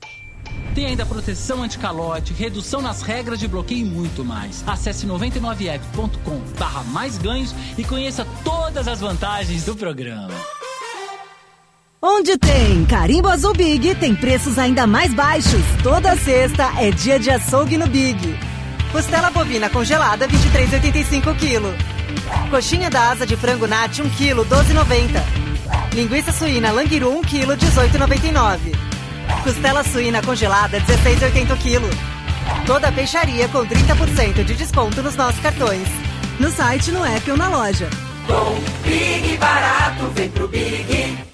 Tem ainda proteção anti-calote, redução nas regras de bloqueio e muito mais. Acesse 99app.com barra mais ganhos e conheça todas as vantagens do programa. Onde tem Carimbo Azul Big, tem preços ainda mais baixos. Toda sexta é dia de açougue no Big. Costela bovina congelada, 23,85 kg. Coxinha da asa de frango nat, 1 kg, 12,90. Linguiça suína Langiru, 1 kg, 18,99. Costela suína congelada, 16,80 kg. Toda peixaria com 30% de desconto nos nossos cartões. No site, no app ou na loja. Bom, Big barato, vem pro Big.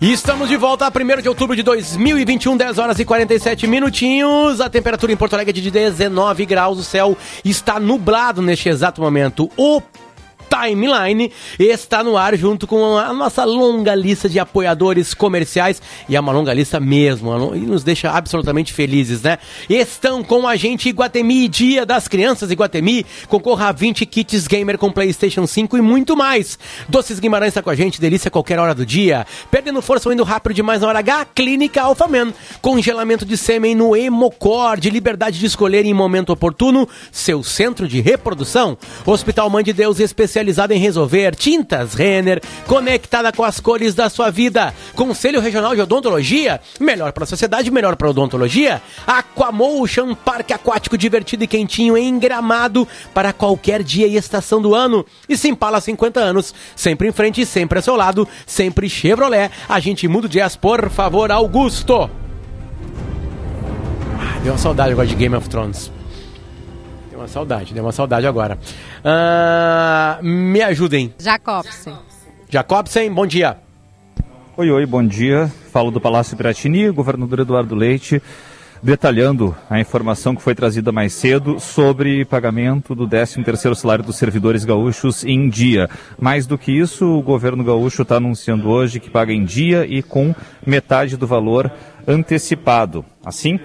E estamos de volta a 1 de outubro de 2021, 10 horas e 47 minutinhos. A temperatura em Porto Alegre é de 19 graus. O céu está nublado neste exato momento. O Timeline está no ar junto com a nossa longa lista de apoiadores comerciais e é uma longa lista mesmo e nos deixa absolutamente felizes, né? Estão com a gente Iguatemi, Dia das Crianças Iguatemi, concorra a 20 kits gamer com PlayStation 5 e muito mais. Doces Guimarães está com a gente, delícia a qualquer hora do dia. Perdendo força ou indo rápido demais na hora H, Clínica Alphaman, congelamento de sêmen no Hemocord, liberdade de escolher em momento oportuno seu centro de reprodução. Hospital Mãe de Deus especial especializada em resolver tintas Renner, conectada com as cores da sua vida. Conselho Regional de Odontologia, melhor para a sociedade, melhor para a odontologia. Aquamotion, parque aquático divertido e quentinho em Gramado para qualquer dia e estação do ano. E Simpala 50 anos, sempre em frente, sempre ao seu lado, sempre Chevrolet. A gente muda o jazz, por favor, Augusto. Ah, deu uma saudade agora de Game of Thrones. Deu uma saudade, deu uma saudade agora. Uh, me ajudem. Jacobsen. Jacobsen, bom dia. Oi, oi, bom dia. Falo do Palácio Piratini, governador Eduardo Leite, detalhando a informação que foi trazida mais cedo sobre pagamento do 13º salário dos servidores gaúchos em dia. Mais do que isso, o governo gaúcho está anunciando hoje que paga em dia e com metade do valor antecipado. Assim,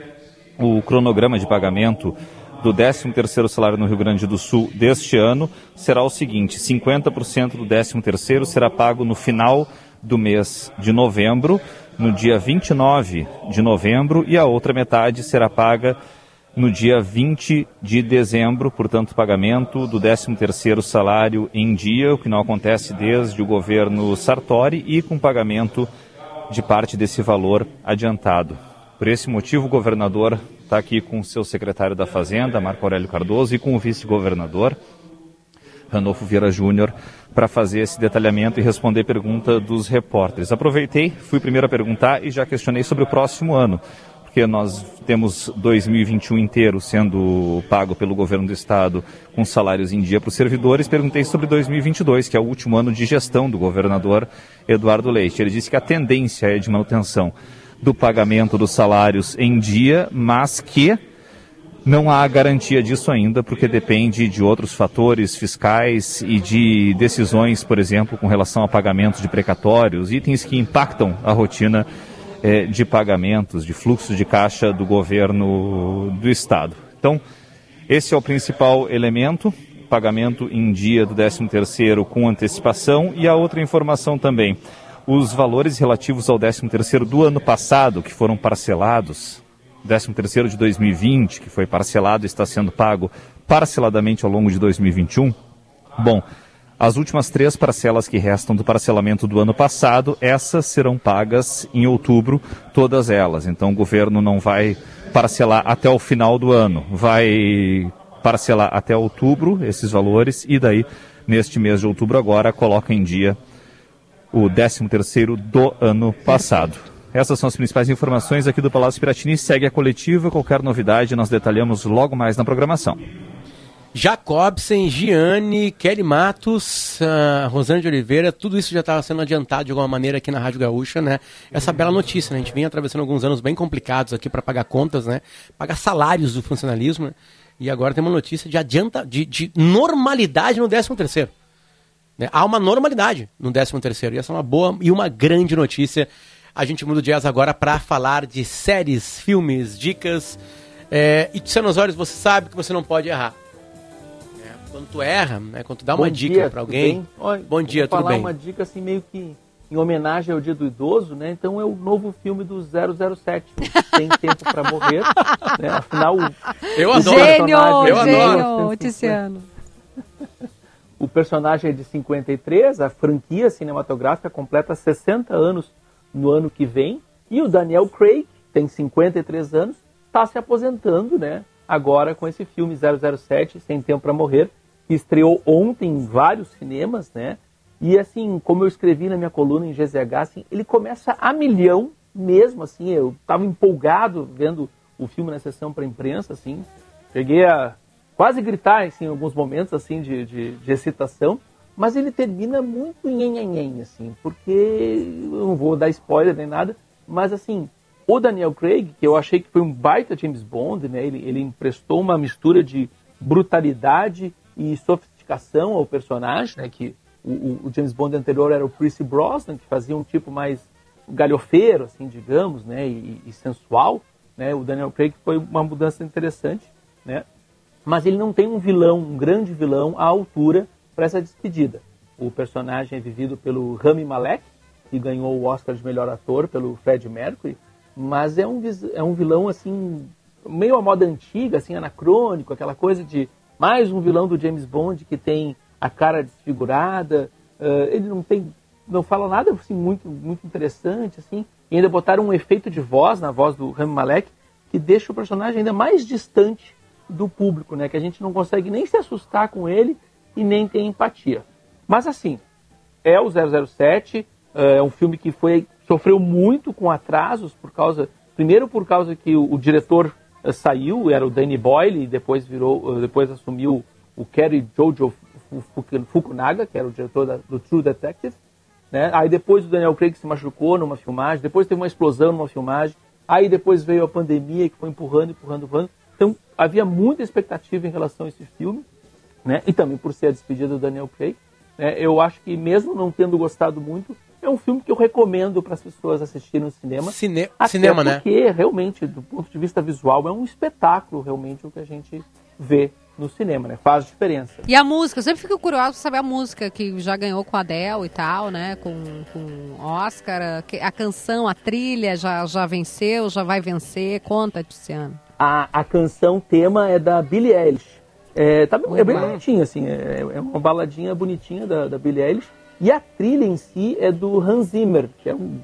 o cronograma de pagamento do 13º salário no Rio Grande do Sul deste ano será o seguinte: 50% do 13º será pago no final do mês de novembro, no dia 29 de novembro, e a outra metade será paga no dia 20 de dezembro, portanto, pagamento do 13º salário em dia, o que não acontece desde o governo Sartori, e com pagamento de parte desse valor adiantado. Por esse motivo, o governador está aqui com o seu secretário da Fazenda, Marco Aurélio Cardoso, e com o vice-governador, Ranolfo Vieira Júnior, para fazer esse detalhamento e responder pergunta dos repórteres. Aproveitei, fui primeiro a perguntar e já questionei sobre o próximo ano, porque nós temos 2021 inteiro sendo pago pelo governo do estado com salários em dia para os servidores. Perguntei sobre 2022, que é o último ano de gestão do governador Eduardo Leite. Ele disse que a tendência é de manutenção do pagamento dos salários em dia, mas que não há garantia disso ainda, porque depende de outros fatores fiscais e de decisões, por exemplo, com relação a pagamentos de precatórios, itens que impactam a rotina é, de pagamentos, de fluxo de caixa do governo do estado. Então, esse é o principal elemento, pagamento em dia do 13º com antecipação e a outra informação também, os valores relativos ao 13º do ano passado, que foram parcelados, 13º de 2020, que foi parcelado e está sendo pago parceladamente ao longo de 2021. Bom, as últimas três parcelas que restam do parcelamento do ano passado, essas serão pagas em outubro, todas elas. Então o governo não vai parcelar até o final do ano, vai parcelar até outubro esses valores e daí, neste mês de outubro agora, coloca em dia o 13 terceiro do ano passado. Essas são as principais informações aqui do Palácio Piratini. Segue a coletiva. Qualquer novidade nós detalhamos logo mais na programação. Jacobsen, Gianni, Kelly Matos, uh, Rosane de Oliveira, tudo isso já estava sendo adiantado de alguma maneira aqui na Rádio Gaúcha, né? Essa bela notícia, né? A gente vinha atravessando alguns anos bem complicados aqui para pagar contas, né? Pagar salários do funcionalismo, né? E agora tem uma notícia de adianta, de, de normalidade no 13 terceiro. Né? Há uma normalidade no 13 terceiro e essa é uma boa e uma grande notícia. A gente muda o jazz agora para falar de séries, filmes, dicas. É, e Tiziano Osório, você sabe que você não pode errar. É, quando tu erra, né, quando tu dá Bom uma dia, dica para alguém. Olha, Bom dia, vou tudo falar bem? uma dica assim meio que em homenagem ao Dia do Idoso, né? Então é o novo filme do 007, o Tem Tempo para Morrer, né? Afinal, o- Eu o adoro. Gênio, é de gênio, 1950. O personagem é de 53, a franquia cinematográfica completa 60 anos no ano que vem. E o Daniel Craig, tem 53 anos, está se aposentando, né? Agora com esse filme 007, Sem Tempo para Morrer, que estreou ontem em vários cinemas, né? E assim, como eu escrevi na minha coluna em GZH, assim, ele começa a milhão mesmo, assim, eu estava empolgado vendo o filme na sessão para imprensa, assim, cheguei a quase gritar assim, em alguns momentos assim de, de, de excitação, mas ele termina muito nhenhenhen, assim, porque eu não vou dar spoiler nem nada, mas assim, o Daniel Craig, que eu achei que foi um baita James Bond, né, ele, ele emprestou uma mistura de brutalidade e sofisticação ao personagem, né, que o, o- o James Bond anterior era o Pierce Brosnan, que fazia um tipo mais galhofeiro, assim, digamos, né, e, e sensual, né, o Daniel Craig foi uma mudança interessante, né, mas ele não tem um vilão, um grande vilão à altura para essa despedida. O personagem é vivido pelo Rami Malek, que ganhou o Oscar de melhor ator pelo Fred Mercury, mas é um, é um vilão assim meio à moda antiga, assim anacrônico, aquela coisa de mais um vilão do James Bond que tem a cara desfigurada, eh, ele não tem não fala nada assim muito muito interessante assim, e ainda botaram um efeito de voz na voz do Rami Malek que deixa o personagem ainda mais distante do público, né? Que a gente não consegue nem se assustar com ele e nem ter empatia. Mas assim, é o 007, é um filme que foi sofreu muito com atrasos por causa, primeiro por causa que o, o diretor eh, saiu, era o Danny Boyle e depois virou, eh, depois assumiu o Kerry Jojo Fu- Fu- Fukunaga, que era o diretor da- do True Detective. Né? Aí depois o Daniel Craig se machucou numa filmagem, depois teve uma explosão numa filmagem, aí depois veio a pandemia que foi empurrando, empurrando, empurrando. Então havia muita expectativa em relação a esse filme, né? E também por ser a despedida do Daniel Craig. né? Eu acho que mesmo não tendo gostado muito, é um filme que eu recomendo para as pessoas assistirem no cinema. Cine- Até cinema, né? porque realmente, do ponto de vista visual, é um espetáculo realmente o que a gente vê no cinema, né? Faz diferença. E a música, eu sempre fico curiosa pra saber a música que já ganhou com a Adele e tal, né? Com, com Oscar, a canção, a trilha já, já venceu, já vai vencer. Conta, Tiziano. A, a canção tema é da Billie Eilish. É, tá, bem- é bem bonitinha, assim, é, é uma baladinha bonitinha da, da Billie Eilish. E a trilha em si é do Hans Zimmer, que é um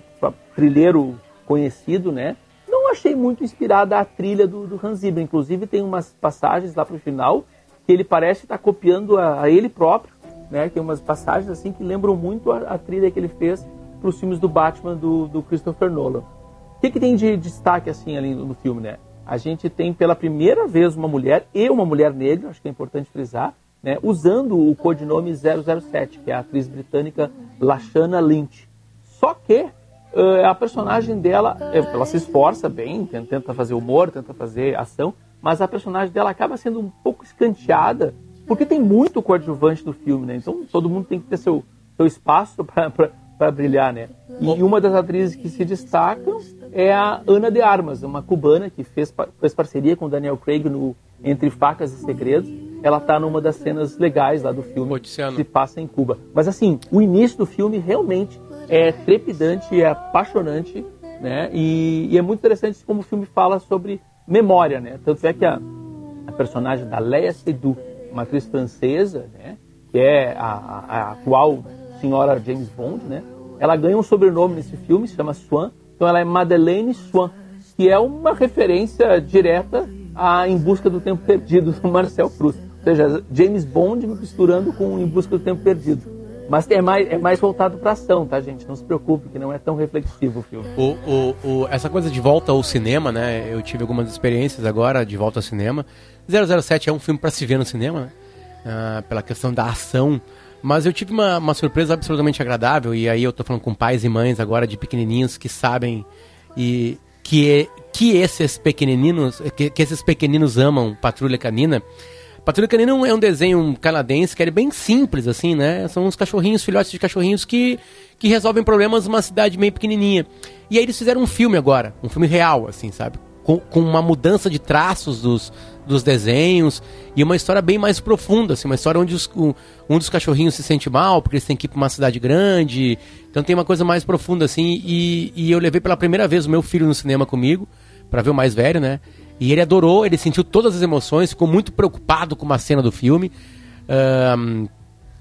trilheiro conhecido, né? Não achei muito inspirada a trilha do, do Hans Zimmer. Inclusive tem umas passagens lá pro final que ele parece estar copiando a, a ele próprio, né? Tem umas passagens assim que lembram muito a, a trilha que ele fez para os filmes do Batman do, do Christopher Nolan. O que, que tem de destaque assim ali no filme, né? A gente tem pela primeira vez uma mulher e uma mulher negra, acho que é importante frisar, né, usando o codinome 007, que é a atriz britânica Lashana Lynch. Só que eh, a personagem dela, eh, ela se esforça bem, ten- tenta fazer humor, tenta fazer ação, mas a personagem dela acaba sendo um pouco escanteada, porque tem muito coadjuvante do filme, né? Então todo mundo tem que ter seu, seu espaço para brilhar, né? E uma das atrizes que se destacam é a Ana de Armas, uma cubana que fez, fez parceria com Daniel Craig no Entre Facas e Segredos. Ela está numa das cenas legais lá do filme que se passa em Cuba. Mas assim, o início do filme realmente é trepidante, é apaixonante, né? E, e é muito interessante como o filme fala sobre memória, né? Tanto é que a, a personagem da Leia Seydoux, uma atriz francesa, né? Que é a, a atual senhora James Bond, né? Ela ganha um sobrenome nesse filme, se chama Swan. Então ela é Madeleine Swan, que é uma referência direta a Em Busca do Tempo Perdido, do Marcel Proust. Ou seja, James Bond misturando com Em Busca do Tempo Perdido. Mas é mais, é mais voltado para ação, tá, gente? Não se preocupe, que não é tão reflexivo o filme. O, o, o, essa coisa de volta ao cinema, né? Eu tive algumas experiências agora de volta ao cinema. 007 é um filme para se ver no cinema, né? Ah, pela questão da ação. Mas eu tive uma, uma surpresa absolutamente agradável, e aí eu tô falando com pais e mães agora de pequenininhos que sabem e que, que esses pequenininhos que, que esses pequeninos amam Patrulha Canina. Patrulha Canina é um desenho canadense que é bem simples, assim, né? São uns cachorrinhos, filhotes de cachorrinhos que, que resolvem problemas numa cidade meio pequenininha. E aí eles fizeram um filme agora, um filme real, assim, sabe? Com, com uma mudança de traços dos, dos desenhos e uma história bem mais profunda, assim, uma história onde os, um, dos cachorrinhos se sente mal porque eles têm que ir para uma cidade grande. Então tem uma coisa mais profunda, assim, e, e eu levei pela primeira vez o meu filho no cinema comigo, para ver o mais velho, né? E ele adorou, ele sentiu todas as emoções, ficou muito preocupado com uma cena do filme.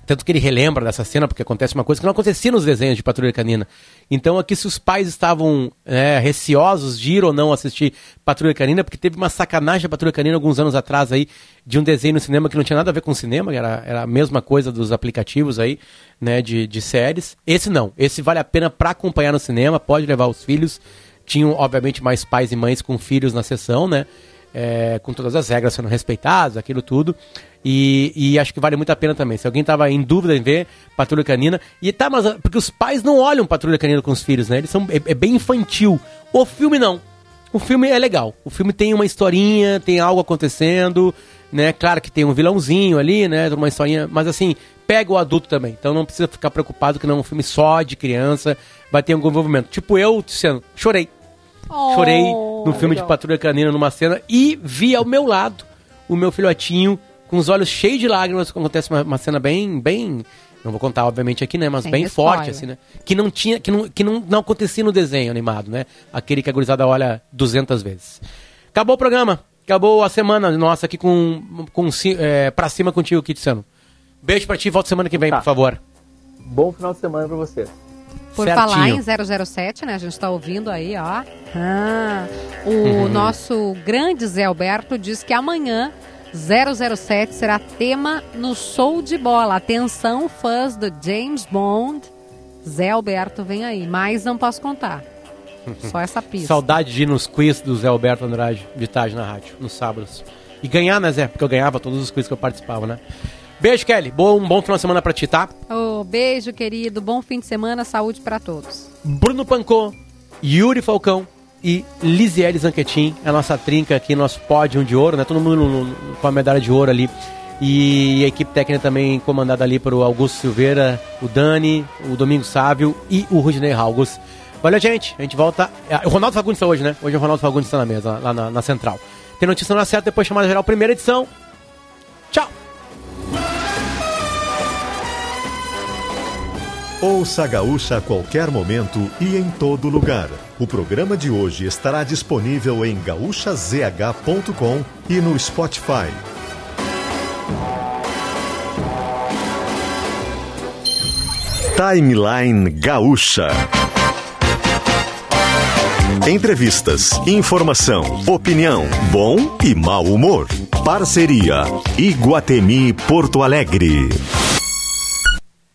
Tanto que ele relembra dessa cena, porque acontece uma coisa que não acontecia nos desenhos de Patrulha Canina. Então, aqui, se os pais estavam é, receosos de ir ou não assistir Patrulha Canina, porque teve uma sacanagem da Patrulha Canina alguns anos atrás aí, de um desenho no cinema que não tinha nada a ver com cinema, era, era a mesma coisa dos aplicativos aí, né, de, de séries. Esse não. Esse vale a pena para acompanhar no cinema, pode levar os filhos. Tinham, obviamente, mais pais e mães com filhos na sessão, né? É, com todas as regras sendo respeitadas, aquilo tudo. E, e, acho que vale muito a pena também. Se alguém tava em dúvida em ver Patrulha Canina. E tá, mas porque os pais não olham Patrulha Canina com os filhos, né? Eles são. É, é, bem infantil. O filme não. O filme é legal. O filme tem uma historinha, tem algo acontecendo, né? Claro que tem um vilãozinho ali, né? Uma historinha. Mas assim, pega o adulto também. Então não precisa ficar preocupado que não é um filme só de criança. Vai ter algum envolvimento. Tipo eu, Luciano, chorei Oh, Chorei no filme legal. de Patrulha Canina numa cena e vi ao meu lado o meu filhotinho com os olhos cheios de lágrimas. Acontece uma, uma cena bem, bem. Não vou contar, obviamente, aqui, né? Mas Sem bem spoiler. forte, assim, né? Que não tinha. Que, não, que não, não acontecia no desenho animado, né? Aquele que a gurizada olha 200 vezes. Acabou o programa. Acabou a semana nossa aqui com. com é, pra cima contigo, Kitsano. Beijo pra ti, volta semana que vem, tá. por favor. Bom final de semana pra você. Por Certinho. falar em 007, né? A gente está ouvindo aí, ó. Ah, o uhum. nosso grande Zé Alberto diz que amanhã 007 será tema no show de bola. Atenção, fãs do James Bond. Zé Alberto vem aí, mas não posso contar. Só essa pista. Saudade de ir nos quiz do Zé Alberto Andrade, de tarde na rádio, nos sábados. E ganhar, né, Zé? Porque eu ganhava todos os quiz que eu participava, né? Beijo, Kelly. Bom, um bom final de semana pra ti, tá? Oh, beijo, querido. Bom fim de semana. Saúde para todos. Bruno Pancô, Yuri Falcão e Lisiele Zanquetin, a nossa trinca aqui, nosso pódio de ouro, né? Todo mundo no, no, com a medalha de ouro ali. E a equipe técnica também comandada ali por Augusto Silveira, o Dani, o Domingo Sávio e o Rudinei August. Valeu, gente. A gente volta. É, o Ronaldo Fagundes está hoje, né? Hoje o Ronaldo Fagundes está na mesa, lá na, na central. Tem notícia na certa, depois chamada geral, primeira edição. Tchau! Ouça a Gaúcha a qualquer momento e em todo lugar. O programa de hoje estará disponível em gaúchazh.com e no Spotify. Timeline Gaúcha. Entrevistas, informação, opinião, bom e mau humor. Parceria Iguatemi Porto Alegre.